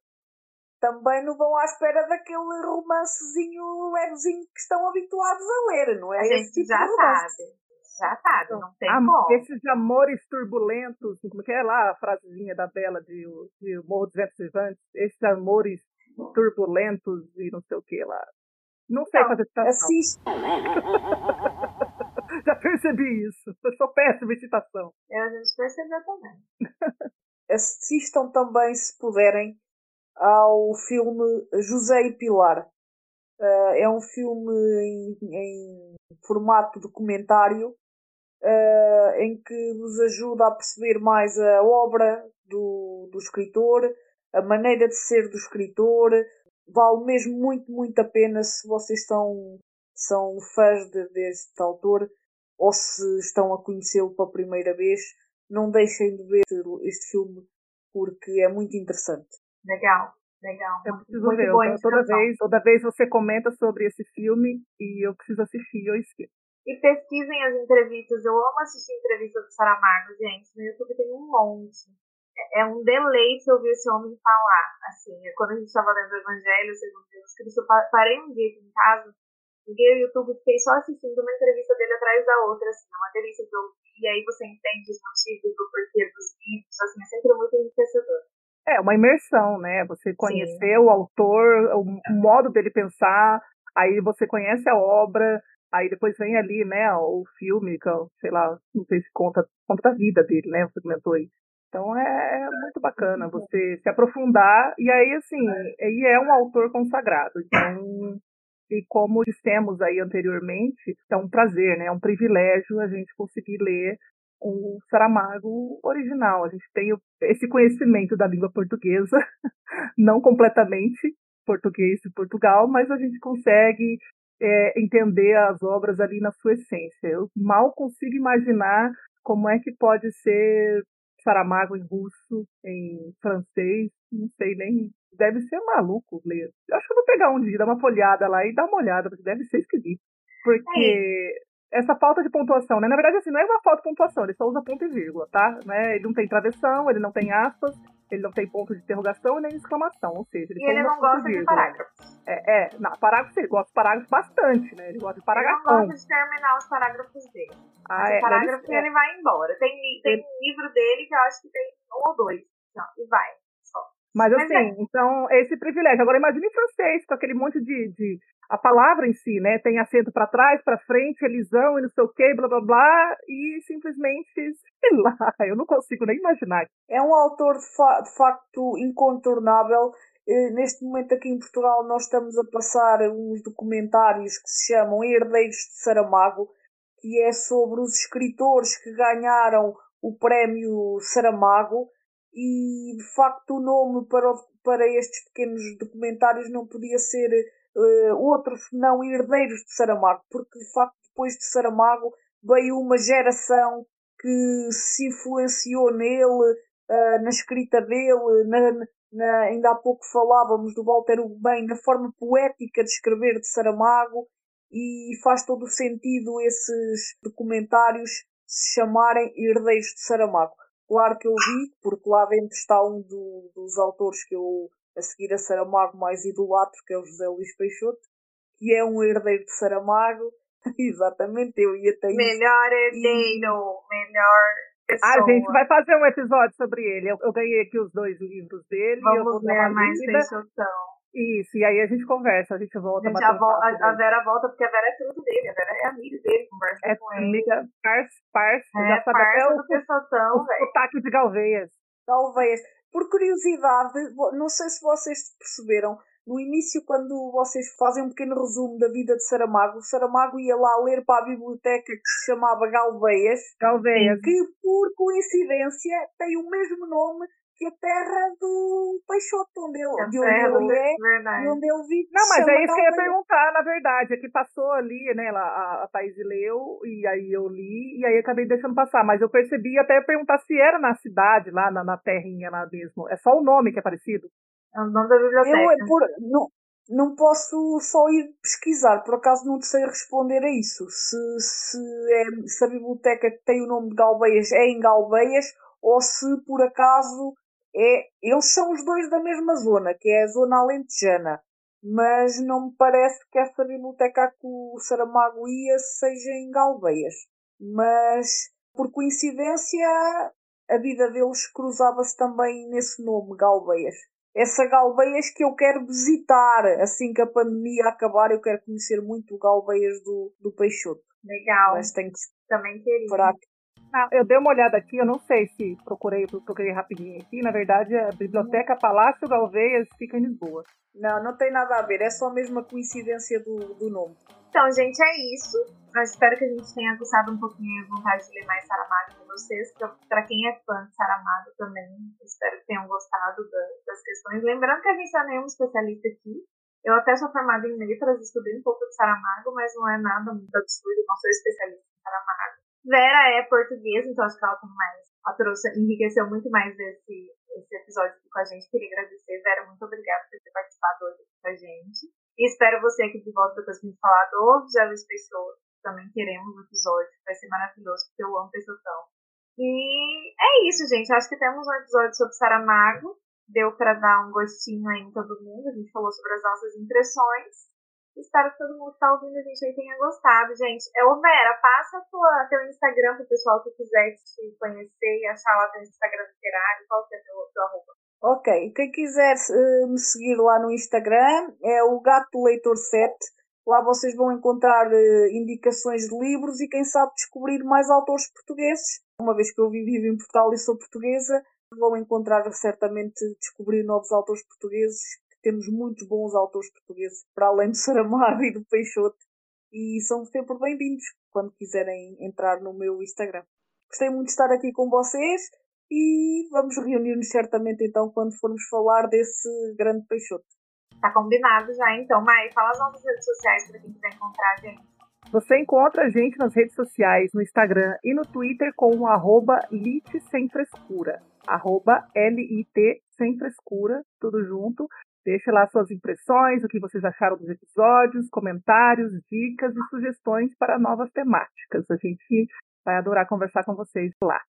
Também não vão à espera daquele romancezinho levezinho que estão habituados a ler, não é? A gente tipo já sabe. Já sabe, não tem Am- como. Esses amores turbulentos, como que é lá a frasezinha da Bela de, de Morro dos Ventos Vivantes? Esses amores turbulentos e não sei o que lá. Não sei Não, fazer citação. Assist, Já percebi isso. Eu sou péssima em citação. Eu, a gente percebeu também. assistam também, se puderem, ao filme José e Pilar. Ah, é um filme em, em formato documentário ah, em que vos ajuda a perceber mais a obra do, do escritor, a maneira de ser do escritor. Vale mesmo muito, muito a pena se vocês são, são fãs de- deste autor ou se estão a conhecê-lo pela primeira vez. Não deixem de ver este filme porque é muito interessante. Legal, legal. Eu muito, preciso muito ver. boa toda, vez, toda vez você comenta sobre esse filme e eu preciso assistir, eu esqueço. E pesquisem as entrevistas. Eu amo assistir entrevistas do Saramago, gente. No YouTube tem um monte. É- É um deleite ouvir esse homem falar. Assim, quando a gente estava lendo o Evangelho segundo Jesus Cristo, eu pa- parei um dia aqui em casa, liguei o YouTube e fiquei só assistindo uma entrevista dele atrás da outra. Assim, é uma delícia de ouvir. E aí você entende os motivos do porquê dos livros. Assim, é sempre muito enriquecedor. É uma imersão, né? Você conhecer o autor, o modo dele pensar, aí você conhece a obra, aí depois vem ali, né, o filme, que, sei lá, não sei se conta, conta da vida dele, né? Você comentou aí. Então é, é muito bacana você se aprofundar, e aí, assim, ele é um autor consagrado. Então, e como dissemos aí anteriormente, é um prazer, né? É um privilégio a gente conseguir ler o Saramago original. A gente tem esse conhecimento da língua portuguesa, não completamente português de Portugal, mas a gente consegue é, entender as obras ali na sua essência. Eu mal consigo imaginar como é que pode ser Saramago em russo, em francês, não sei nem. Deve ser maluco ler. Eu acho que eu vou pegar um dia, dar uma folhada lá e dar uma olhada, porque deve ser esquisito. Porque essa falta de pontuação, né? Na verdade, assim, não é uma falta de pontuação, ele só usa ponto e vírgula, tá? Né? Ele não tem travessão, ele não tem aspas, ele não tem ponto de interrogação e nem exclamação, ou seja, ele E ele não gosta de parágrafos. É, é, não, parágrafo ele gosta de parágrafo bastante, né? Ele gosta de Ele não parágrafo. gosta de terminar os parágrafos dele. Ah, o é, parágrafo deve ser. ele vai embora. Tem, tem livro dele que eu acho que tem um ou dois. Não, e vai. Mas Mas assim, é- então, esse privilégio. Agora imagine em francês, com aquele monte de. de a palavra em si, né? Tem acento para trás, para frente, elisão e não sei o quê, blá blá blá, e simplesmente, sei lá, eu não consigo nem imaginar. É um autor de, fa- de facto incontornável. Eh, Neste momento aqui em Portugal nós estamos a passar uns documentários que se chamam Herdeiros de Saramago, que é sobre os escritores que ganharam o prémio Saramago e de facto o nome para, o- para estes pequenos documentários não podia ser eh, outro senão Herdeiros de Saramago, porque de facto depois de Saramago veio uma geração que se influenciou nele, ah, na escrita dele, na, na- ainda há pouco falávamos do Walter Ugumem, na forma poética de escrever de Saramago, e faz todo o sentido esses documentários se chamarem Herdeiros de Saramago. Claro que eu vi, porque lá dentro está um do- dos autores que eu, a seguir a Saramago, mais idolatro, que é o José Luís Peixoto, que é um herdeiro de Saramago. Exatamente, eu ia ter isso. Melhor herdeiro, melhor pessoa. A gente vai fazer um episódio sobre ele. Eu, eu ganhei aqui os dois livros dele. eu vou Vamos dar mais lida. Isso, e aí a gente conversa, a gente volta A, gente, a, vo- papo a- a. Vera volta porque a Vera é tudo dele. A Vera é amiga dele, conversa É com ele. amiga, parça, parça, É já sabe até parça o, do o velho. sotaque de Galveias. Talvez. Por curiosidade, não sei se vocês perceberam, no início, quando vocês fazem um pequeno resumo da vida de Saramago, o Saramago ia lá ler para a biblioteca que se chamava Galveias, Galveias. que por coincidência tem o mesmo nome que a terra do Peixoto, onde ele, de onde É, ele é verdade. onde ele vive. Não, mas é isso que eu ia perguntar, na verdade. É que passou ali, né? A, a Thaís leu, e aí eu li, e aí acabei deixando passar. Mas eu percebi até ia perguntar se era na cidade, lá na, na terrinha lá mesmo. É só o nome que é parecido. É o nome da biblioteca. Eu, é por, não, não posso só ir pesquisar, por acaso não te sei responder a isso. Se, se, é, se a biblioteca tem o nome de Galveias é em Galveias ou se por acaso é. Eles são os dois da mesma zona, que é a zona alentejana. Mas não me parece que essa biblioteca a que o Saramago ia seja em Galveias. mas por coincidência a vida deles cruzava-se também nesse nome, Galveias. Essa Galveias que eu quero visitar assim que a pandemia acabar, eu quero conhecer muito o Galveias do, do Peixoto. Legal. Mas tenho que Também queria. esperar Ah, eu dei uma olhada aqui, eu não sei se procurei, procurei rapidinho aqui. Na verdade, a Biblioteca Palácio Galveias fica em Lisboa. Não, não tem nada a ver, é só a mesma coincidência do, do nome. Então, gente, é isso. Eu espero que a gente tenha gostado um pouquinho a vontade de ler mais Saramago com vocês. Para quem é fã de Saramago também, espero que tenham gostado da- das questões. Lembrando que a gente não é nenhum especialista aqui. Eu até sou formada em letras, estudei um pouco de Saramago, mas não é nada muito absurdo, não sou especialista em Saramago. Vera é portuguesa, então acho que ela tem mais. Trouxe, enriqueceu muito mais esse, esse episódio aqui com a gente. Queria agradecer. Vera, muito obrigada por ter participado hoje com a gente. E espero você aqui de volta depois que a gente falar do José Pessoa. Também queremos um episódio, vai ser maravilhoso, porque eu amo Pessoatão. E é isso, gente. Acho que temos um episódio sobre Saramago. Deu para dar um gostinho aí em todo mundo. A gente falou sobre as nossas impressões. Espero que todo mundo que tá ouvindo a gente aí tenha gostado, gente. É, ô Vera, passa tua, teu Instagram pro pessoal que quiser te conhecer e achar lá teu Instagram literário. Qual que é teu, teu arroba? Ok, quem quiser eh, me seguir lá no Instagram é o Gato Leitor 7. Lá vocês vão encontrar eh, indicações de livros e quem sabe descobrir mais autores portugueses. Uma vez que eu vivo em Portugal e sou portuguesa, vão encontrar certamente descobrir novos autores portugueses. Temos muitos bons autores portugueses, para além do Saramago e do Peixoto. E são sempre bem-vindos quando quiserem entrar no meu Instagram. Gostei muito de estar aqui com vocês e vamos reunir-nos certamente então quando formos falar desse grande Peixoto. Tá combinado já, então. Mai, fala as nossas redes sociais para quem quiser encontrar a gente. Você encontra a gente nas redes sociais, no Instagram e no Twitter com o arroba Lit Sem Frescura. Arroba L-I-T Sem Frescura, tudo junto. Deixe lá suas impressões, o que vocês acharam dos episódios, comentários, dicas e sugestões para novas temáticas. A gente vai adorar conversar com vocês lá.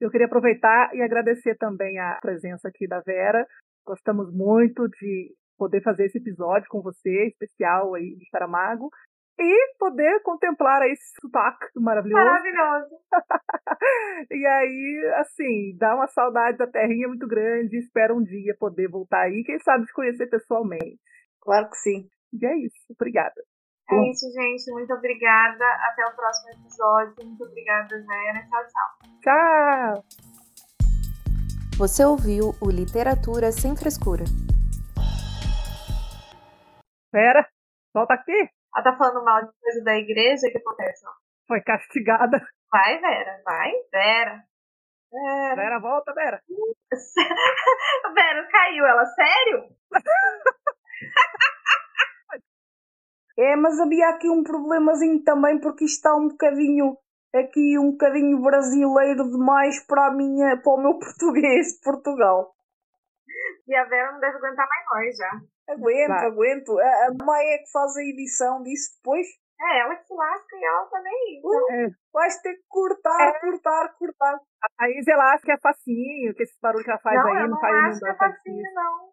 Eu queria aproveitar e agradecer também a presença aqui da Vera. Gostamos muito de poder fazer esse episódio com você, especial aí de Saramago, e poder contemplar esse sotaque maravilhoso. Maravilhoso. E aí, assim, dá uma saudade da terrinha muito grande. Espero um dia poder voltar aí, quem sabe te conhecer pessoalmente. Claro que sim. E é isso. Obrigada. É isso, gente. Muito obrigada. Até o próximo episódio. Muito obrigada, Vera. Tchau, tchau. Tchau! Você ouviu o Literatura Sem Frescura. Vera, volta aqui. Ela tá falando mal de coisa da igreja. O que acontece? ó? Foi castigada. Vai, Vera. Vai, Vera. Vera. Vera, volta, Vera. Vera caiu. Ela, sério? É, mas havia aqui um problemazinho também porque isto está um bocadinho aqui um bocadinho brasileiro demais para a minha, para o meu português de Portugal. E a Vera não deve aguentar mais nós já. Aguento, Vai. aguento. A, a Maia é que faz a edição disso depois. É, ela que se lasca e ela também. É, Vais ter que cortar, cortar, cortar. a Isa ela acha que é facinho, que esse barulho que ela faz não, aí não não faz acho não que é facinho, não.